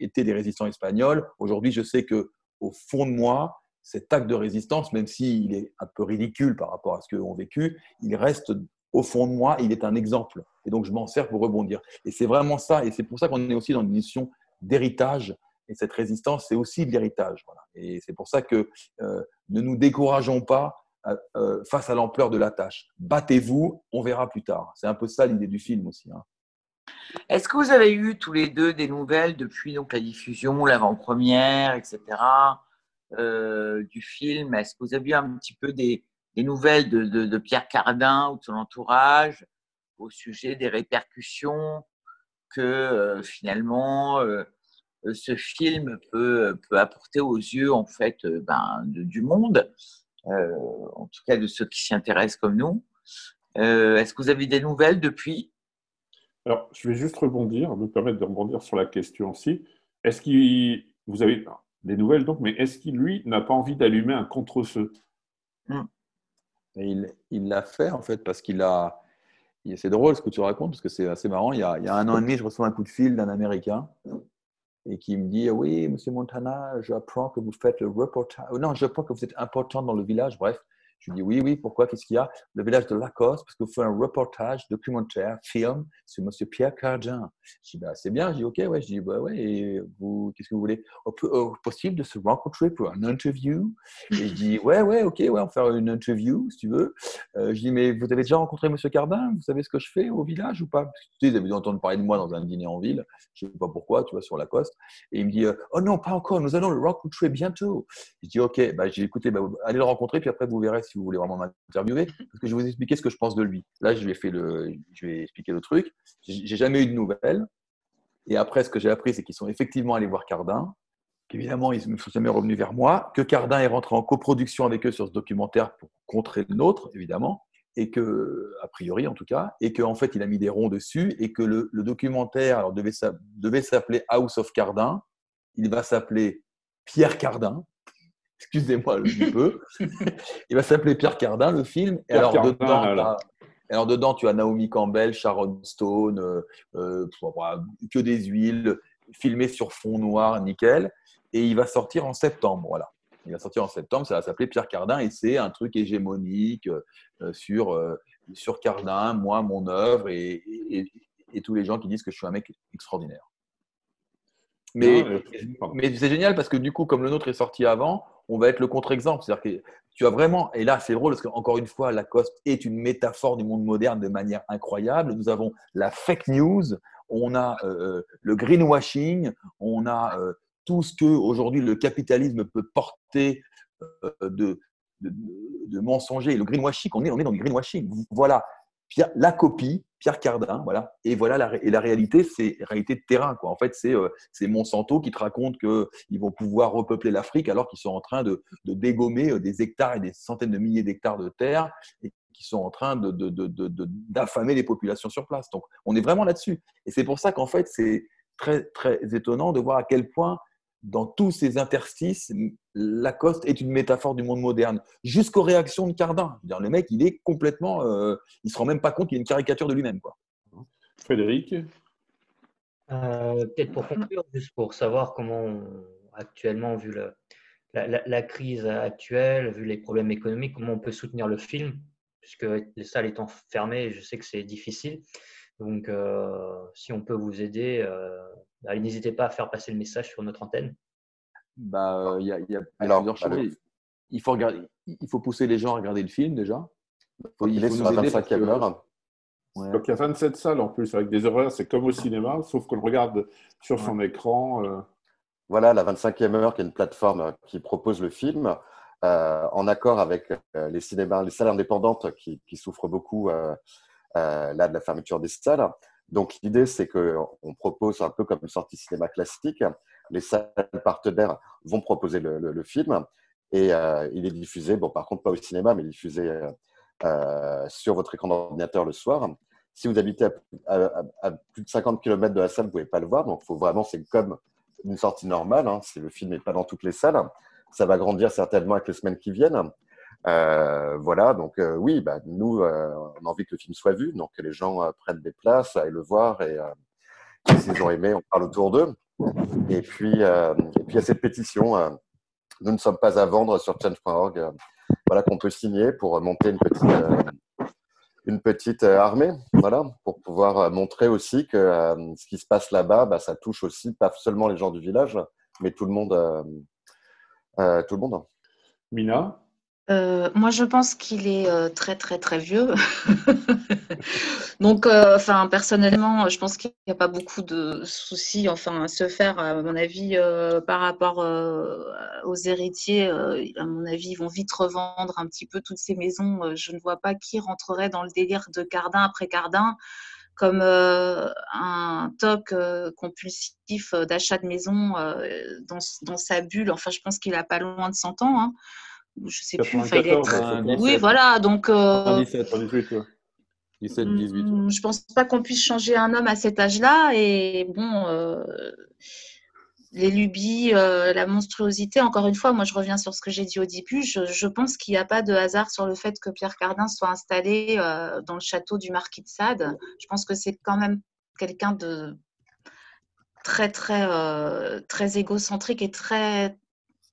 étaient des résistants espagnols. Aujourd'hui, je sais que au fond de moi, cet acte de résistance, même s'il est un peu ridicule par rapport à ce qu'ont vécu, il reste au fond de moi, il est un exemple. Et donc, je m'en sers pour rebondir. Et c'est vraiment ça. Et c'est pour ça qu'on est aussi dans une mission d'héritage. Et cette résistance, c'est aussi de l'héritage. Voilà. Et c'est pour ça que euh, ne nous décourageons pas euh, euh, face à l'ampleur de la tâche. Battez-vous, on verra plus tard. C'est un peu ça l'idée du film aussi. hein. Est-ce que vous avez eu tous les deux des nouvelles depuis donc, la diffusion, l'avant-première, etc. euh, du film. Est-ce que vous avez eu un petit peu des, nouvelles de, Pierre Cardin ou de son entourage au sujet des répercussions que euh, finalement euh, ce film peut, apporter aux yeux en fait ben, du monde, en tout cas de ceux qui s'y intéressent comme nous. Est-ce que vous avez des nouvelles depuis? Alors, je vais juste rebondir, me permettre de rebondir sur la question aussi. Est-ce qu'il, vous avez des nouvelles donc, mais est-ce qu'il, lui, n'a pas envie d'allumer un contre-feu? Et il l'a fait en fait parce qu'il a. C'est drôle ce que tu racontes parce que c'est assez marrant. Il y, a, il y a un an et demi, je reçois un coup de fil d'un Américain et qui me dit Oui, monsieur Montana, j'apprends que vous faites le reportage. Oh Non, j'apprends que vous êtes important dans le village. Bref, je lui dis Oui, oui, pourquoi Qu'est-ce qu'il y a? Le village de Lacoste, parce que vous faites un reportage documentaire, film sur monsieur Pierre Cardin. Je dis bah, C'est bien. Je dis Ok, ouais. Je dis bah, ouais, et vous, qu'est-ce que vous voulez? Possible de se rencontrer pour un interview Et je dis Ouais, ouais, ok, ouais, on va faire une interview si tu veux. Euh, je dis, mais vous avez déjà rencontré Monsieur Cardin? Vous savez ce que je fais au village ou pas? Avaient dû entendre parler de moi dans un dîner en ville. Je ne sais pas pourquoi, tu vois, sur la côte. Et il me dit, euh, oh non, pas encore, nous allons le rencontrer bientôt. Je dis, ok, bah, j'ai écouté, bah, allez le rencontrer, puis après vous verrez si vous voulez vraiment m'interviewer. Parce que je vais vous expliquer ce que je pense de lui. Là, je lui ai, fait le, je vais expliquer le truc. J'ai jamais eu de nouvelles. Et après, ce que j'ai appris, c'est qu'ils sont effectivement allés voir Cardin qu'évidemment, ils ne sont jamais revenus vers moi, que Cardin est rentré en coproduction avec eux sur ce documentaire pour contrer le nôtre, évidemment, et que, a priori en tout cas, et qu'en fait, il a mis des ronds dessus, et que le, documentaire devait s'appeler House of Cardin, il va s'appeler Pierre Cardin, excusez-moi un <laughs> peu, il va s'appeler Pierre Cardin, le film, et alors Cardin, dedans, alors tu as Naomi Campbell, Sharon Stone, euh, euh, que des huiles, filmé sur fond noir, nickel. Et il va sortir en septembre, voilà. Il va sortir en septembre, ça va s'appeler Pierre Cardin et c'est un truc hégémonique euh, sur, sur Cardin, moi, mon œuvre et, et- et tous les gens qui disent que je suis un mec extraordinaire. Mais, euh, c'est génial parce que du coup, comme le nôtre est sorti avant, on va être le contre-exemple. C'est-à-dire que tu as vraiment, et là c'est drôle parce qu'encore une fois, Lacoste est une métaphore du monde moderne de manière incroyable. Nous avons la fake news, on a euh, le greenwashing, on a euh, tout ce que aujourd'hui le capitalisme peut porter euh, de, de, de mensonger. Le greenwashing, on est, on est dans du greenwashing. Voilà, la copie, Pierre Cardin, voilà. Et voilà la, et la réalité, c'est réalité de terrain. Quoi. En fait, c'est euh, Monsanto qui te raconte qu'ils vont pouvoir repeupler l'Afrique alors qu'ils sont en train de, de dégommer euh, des hectares et des centaines de milliers d'hectares de terre et qui sont en train de- de- de- d'affamer les populations sur place. Donc, on est vraiment là-dessus. Et c'est pour ça qu'en fait, c'est très, très étonnant de voir à quel point, dans tous ces interstices, Lacoste est une métaphore du monde moderne, jusqu'aux réactions de Cardin. Dire, le mec, il est complètement. euh, il se rend même pas compte qu'il est une caricature de lui-même. Quoi. Frédéric? Euh, Peut-être pour conclure, juste pour savoir comment, on- actuellement, vu le- la, la- la crise actuelle, vu les problèmes économiques, comment on peut soutenir le film, puisque les salles étant fermées, je sais que c'est difficile. Donc, euh, si on peut vous aider, euh, allez, n'hésitez pas à faire passer le message sur notre antenne. Bah, euh, il y a, y Alors, plusieurs choses. allez. Il faut, regarder, il faut pousser les gens à regarder le film déjà. Faut- Il est sur la aider parce 25e que- heure. Ouais. Donc il y a 27 salles en plus, avec des horaires, c'est comme au cinéma, sauf qu'on le regarde sur son écran. euh, Voilà, la 25e heure, qui est une plateforme euh, qui propose le film, euh, en accord avec euh, les cinémas, les salles indépendantes qui, qui souffrent beaucoup euh, euh, là de la fermeture des salles. Donc l'idée, c'est qu'on propose un peu comme une sortie cinéma classique. Les salles partenaires vont proposer le, film et euh, il est diffusé, bon par contre pas au cinéma, mais diffusé euh, euh, sur votre écran d'ordinateur le soir. Si vous habitez à plus de 50 km de la salle, vous ne pouvez pas le voir. Donc, faut vraiment, c'est comme une sortie normale. Hein, si le film n'est pas dans toutes les salles, ça va grandir certainement avec les semaines qui viennent. Euh, voilà, donc euh, oui, bah, nous, euh, on a envie que le film soit vu, donc que les gens prennent des places, aillent le voir et, s'ils ont aimé, on parle autour d'eux. Et puis, puis il y a cette pétition. nous ne sommes pas à vendre sur change.org. voilà qu'on peut signer pour monter une petite, une petite armée, voilà, pour pouvoir montrer aussi que ce qui se passe là-bas, bah, ça touche aussi pas seulement les gens du village, mais tout le monde. tout le monde. Mina? Euh, moi, je pense qu'il est euh, très, très, très vieux. <laughs> Donc, euh, enfin, personnellement, je pense qu'il n'y a pas beaucoup de soucis, enfin, à se faire, à mon avis, par rapport aux héritiers. à mon avis, ils vont vite revendre un petit peu toutes ces maisons. Je ne vois pas qui rentrerait dans le délire de Cardin après Cardin comme un toc compulsif d'achat de maison dans, sa bulle. Enfin, je pense qu'il a pas loin de 100 ans. Hein. Je sais plus. Enfin, il est 94, très- ouais, c'est Oui, ça. voilà. Donc, euh, 17, 98, ouais. 17, 18. Mm, Je pense pas qu'on puisse changer un homme à cet âge-là. Et bon, euh, les lubies, euh, la monstruosité, encore une fois, moi je reviens sur ce que j'ai dit au début. Je, je pense qu'il n'y a pas de hasard sur le fait que Pierre Cardin soit installé euh, dans le château du marquis de Sade. Je pense que c'est quand même quelqu'un de très, très, euh, très égocentrique et très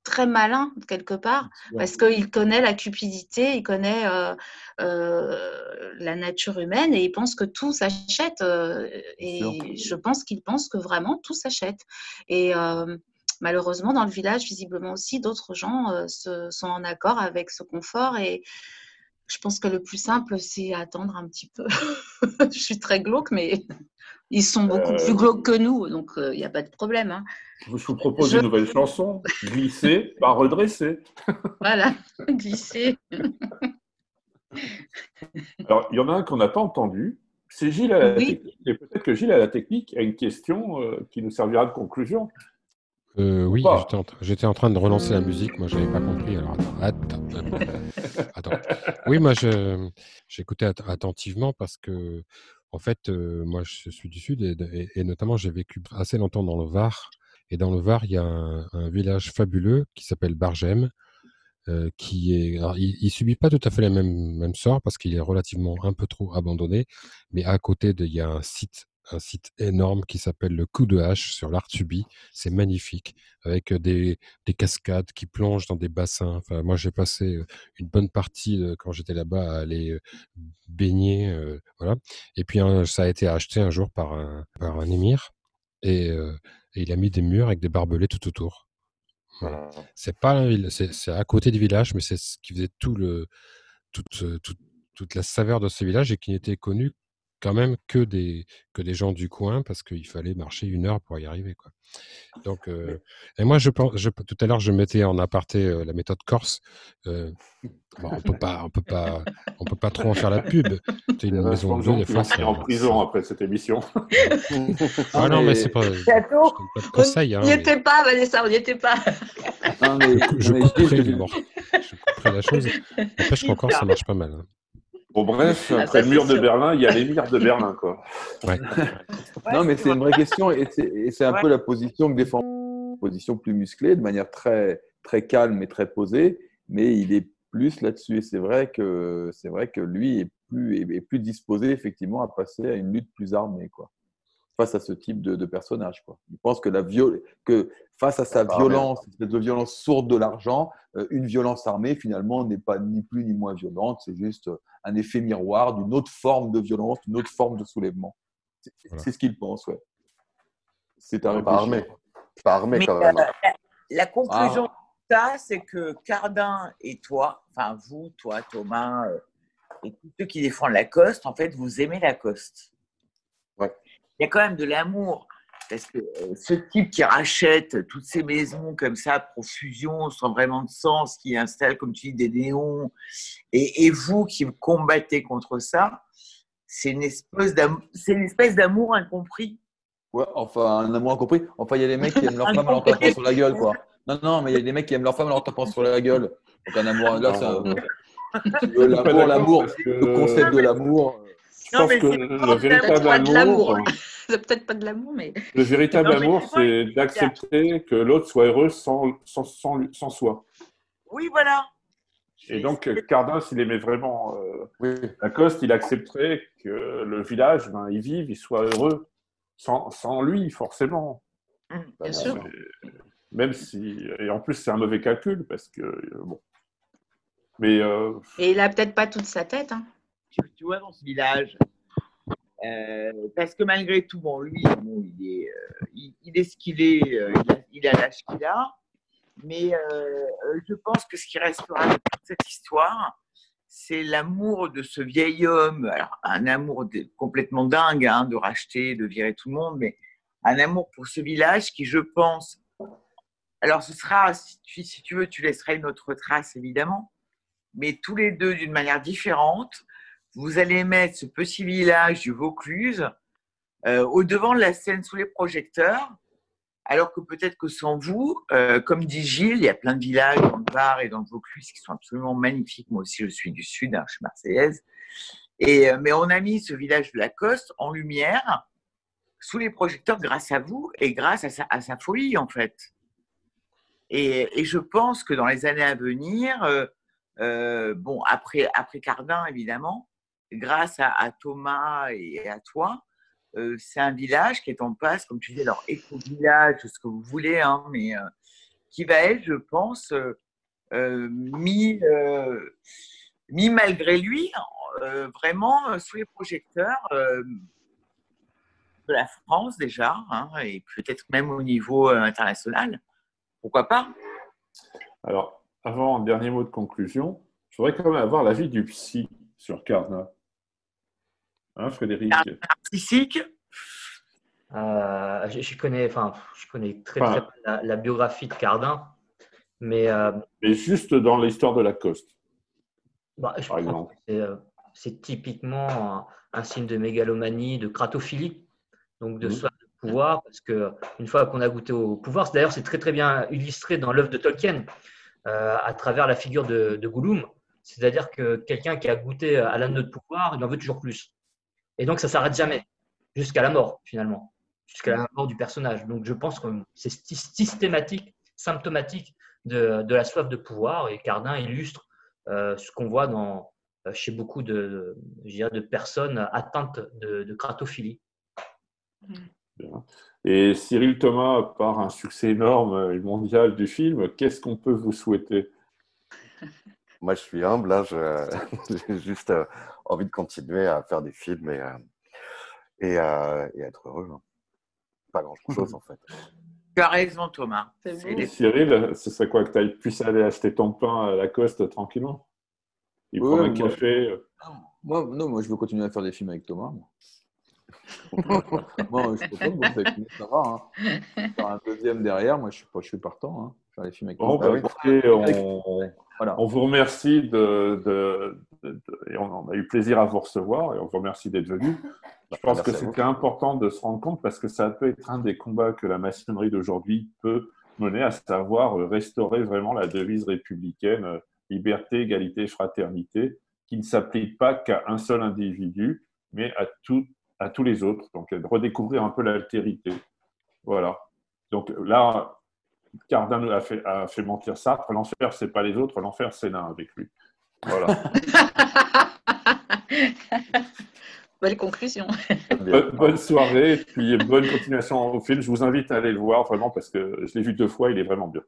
très malin quelque part parce qu'il connaît la cupidité, il connaît euh, euh, la nature humaine et il pense que tout s'achète. euh, et je pense qu'il pense que vraiment tout s'achète. Et malheureusement, dans le village, visiblement aussi, d'autres gens se- sont en accord avec ce confort. Et je pense que le plus simple, c'est attendre un petit peu. <laughs> je suis très glauque, mais ils sont beaucoup Euh, plus glauques que nous, donc euh, il n'y a pas de problème. hein. Je vous propose Je- une nouvelle <laughs> chanson, Glisser, pas redresser. Voilà, <laughs> glisser. Alors, il y en a un qu'on n'a pas entendu. C'est Gilles à la Oui. technique. Et peut-être que Gilles à la technique a une question euh, qui nous servira de conclusion. Euh, oui, j'étais en, tra- j'étais en train de relancer la musique. Moi, j'avais pas compris. Alors, attends, attends, <laughs> attends. Oui, moi, je, j'écoutais att- attentivement parce que, en fait, moi, je suis du Sud et, notamment, j'ai vécu assez longtemps dans le Var. Et dans le Var, il y a un, village fabuleux qui s'appelle Bargem, qui est, il subit pas tout à fait le même, même sort parce qu'il est relativement un peu trop abandonné. Mais à côté, de, il y a un site, un site énorme qui s'appelle le Coup de Hache sur l'Artuby. C'est magnifique avec des, des cascades qui plongent dans des bassins. Enfin, moi, j'ai passé une bonne partie quand j'étais là-bas à aller baigner, euh, voilà. Et puis, hein, ça a été acheté un jour par un, par un émir. Et, euh, et il a mis des murs avec des barbelés tout autour. Voilà. Voilà. C'est pas c'est à côté du village, mais c'est ce qui faisait tout le toute, toute, toute la saveur de ce village et qui n'était connu quand même que des que des gens du coin parce qu'il fallait marcher une heure pour y arriver quoi. Donc euh, et moi je pense je, tout à l'heure je mettais en aparté euh, la méthode Corse. Euh, bon, on peut pas on peut pas on peut pas trop en faire la pub. C'est une maison de gens des fois en prison après cette émission. <laughs> Ah non mais c'est pas pas de conseils hein, On n'y mais était pas, Vanessa, on n'y était pas. Non, mais, je couperai je- l'humour. Je couperai la chose. N'empêche qu'encore ça marche pas mal. hein. Bon, bref, Ah, après ça, le mur de. Berlin, il y a l'émir de Berlin, quoi. Ouais. non, mais c'est une vraie question et c'est un Ouais. peu la position que défend, une position plus musclée, de manière très, très calme et très posée, mais il est plus là-dessus et c'est vrai que c'est vrai que lui est plus, est plus disposé effectivement à passer à une lutte plus armée quoi, face à ce type de, de personnage. Quoi. Il pense que, la viol... que face à sa violence, cette espèce de violence sourde de l'argent, euh, une violence armée finalement n'est pas ni plus ni moins violente, c'est juste un effet miroir d'une autre forme de violence, d'une autre forme de soulèvement. C'est Voilà. ce qu'il pense, ouais. C'est à Pas armé. Pas armé Mais quand euh, même. hein. la, la conclusion Ah. de ça, c'est que Cardin et toi, enfin vous, toi, Thomas, euh, et tous ceux qui défendent Lacoste, en fait, vous aimez Lacoste. Il y a quand même de l'amour. Parce que euh, ce type qui rachète toutes ces maisons comme ça, profusion, sans vraiment de sens, qui installe, comme tu dis, des néons, et, et vous qui combattez contre ça, c'est une espèce d'amour incompris. Ouais, enfin, un amour incompris. Enfin, il y a des mecs qui aiment leur <laughs> femme en leur tapant sur la gueule, quoi. Non, non, mais il y a des mecs qui aiment leur femme en leur tapant sur la gueule. Donc, un amour, là, pas L'amour, l'amour, le concept de l'amour. Je Non, pense mais que le véritable amour, <laughs> C'est peut-être pas de l'amour, mais. le véritable Non, amour, c'est d'accepter que l'autre soit heureux sans, sans, sans, sans soi. Oui, voilà. Et donc, Cardin, s'il aimait vraiment euh, Oui. Lacoste, il accepterait que le village, ben, il vive, il soit heureux, sans, sans lui, forcément. Hum, Bah, Bien sûr. Même si. Et en plus, c'est un mauvais calcul, parce que. euh, bon. Mais. euh, Et il a peut-être pas toute sa tête. Hein. Tu, tu vois, dans ce village. Euh, parce que malgré tout, bon, lui, il, est, euh, il, est ce qu'il est, euh, il a- l'âge qu'il a, mais je pense que ce qui restera de toute cette histoire, c'est l'amour de ce vieil homme, alors un amour complètement dingue, hein, de racheter, de virer tout le monde, mais un amour pour ce village qui, je pense, alors ce sera, si tu, si tu veux, tu laisseras une autre trace, évidemment, mais tous les deux d'une manière différente, vous allez mettre ce petit village du Vaucluse euh, au devant de la scène sous les projecteurs, alors que peut-être que sans vous, euh, comme dit Gilles, il y a plein de villages dans le Var et dans le Vaucluse qui sont absolument magnifiques. Moi aussi, je suis du Sud, hein, je suis marseillaise. Euh, mais on a mis ce village de Lacoste en lumière sous les projecteurs grâce à vous et grâce à sa, folie, en fait. Et, et je pense que dans les années à venir, bon, après, après Cardin, évidemment, grâce à, Thomas et à toi, euh, c'est un village qui est en passe, comme tu disais, alors éco-village, ce que vous voulez, hein, mais euh, qui va être, je pense, euh, mis, mis malgré lui, vraiment sous les projecteurs de la France déjà, hein, et peut-être même au niveau international. Pourquoi pas? Alors, avant dernier mot de conclusion, je voudrais quand même avoir l'avis du psy sur Cardin. Hein, Frédéric Narcissique Euh, je, je connais, enfin, je connais très, Enfin, très bien la, la biographie de Cardin, mais euh, Mais juste dans l'histoire de Lacoste, bah, je par pense exemple. que c'est, euh, c'est typiquement un, un signe de mégalomanie, de cratophilie, donc de Mhm. soif de pouvoir, parce que une fois qu'on a goûté au pouvoir, c'est- d'ailleurs c'est très très bien illustré dans l'œuvre de Tolkien euh, à travers la figure de, de Gollum, c'est-à-dire que quelqu'un qui a goûté à l'anneau de pouvoir, il en veut toujours plus, et donc ça s'arrête jamais jusqu'à la mort finalement, jusqu'à la mort du personnage. Donc je pense que c'est sy- systématique, symptomatique de, de la soif de pouvoir, et Cardin illustre euh, ce qu'on voit dans, euh, chez beaucoup de, je dirais, de personnes atteintes de, de cratophilie. Bien. Et Cyril Thomas, par un succès énorme et mondial du film, qu'est-ce qu'on peut vous souhaiter? <laughs> Moi, je suis humble. hein, je- <laughs> J'ai juste euh, envie de continuer à faire des films et, euh, et, euh, et être heureux. hein. Pas grand-chose, <laughs> en fait. Tu as raison, Thomas. Les- Cyril, ce serait quoi que tu puisses aller acheter ton pain à Lacoste tranquillement? Il Ouais, prend un moi- café. euh, Moi, non, moi, je veux continuer à faire des films avec Thomas. Moi, <laughs> moi je peux pas lui, ça va. Hein. Faire un deuxième derrière, moi, je suis, pas, je suis partant. Hein. Faire des films avec Bon, bah, on, Voilà. on vous remercie de, de- de- de- et on, on a eu plaisir à vous recevoir et on vous remercie d'être venu. <laughs> Je pense que Merci c'était important de se rendre compte parce que ça peut être un des combats que la maçonnerie d'aujourd'hui peut mener, à savoir euh, restaurer vraiment la devise républicaine euh, liberté, égalité, fraternité, qui ne s'applique pas qu'à un seul individu, mais à, tout, à tous les autres. Donc, redécouvrir un peu l'altérité. Voilà. Donc là, Cardin nous a fait, a fait mentir Sartre. L'enfer, c'est pas les autres, l'enfer, c'est l'un avec lui. Voilà. <laughs> Belle conclusion. Bonne, bonne soirée, et puis bonne continuation au film. Je vous invite à aller le voir vraiment parce que je l'ai vu deux fois, il est vraiment bien.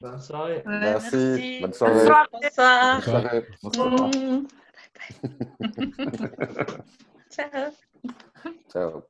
Bonne soirée. Ouais, Merci. Bonne Bonne soirée. Bonne soirée. Ciao. Ciao.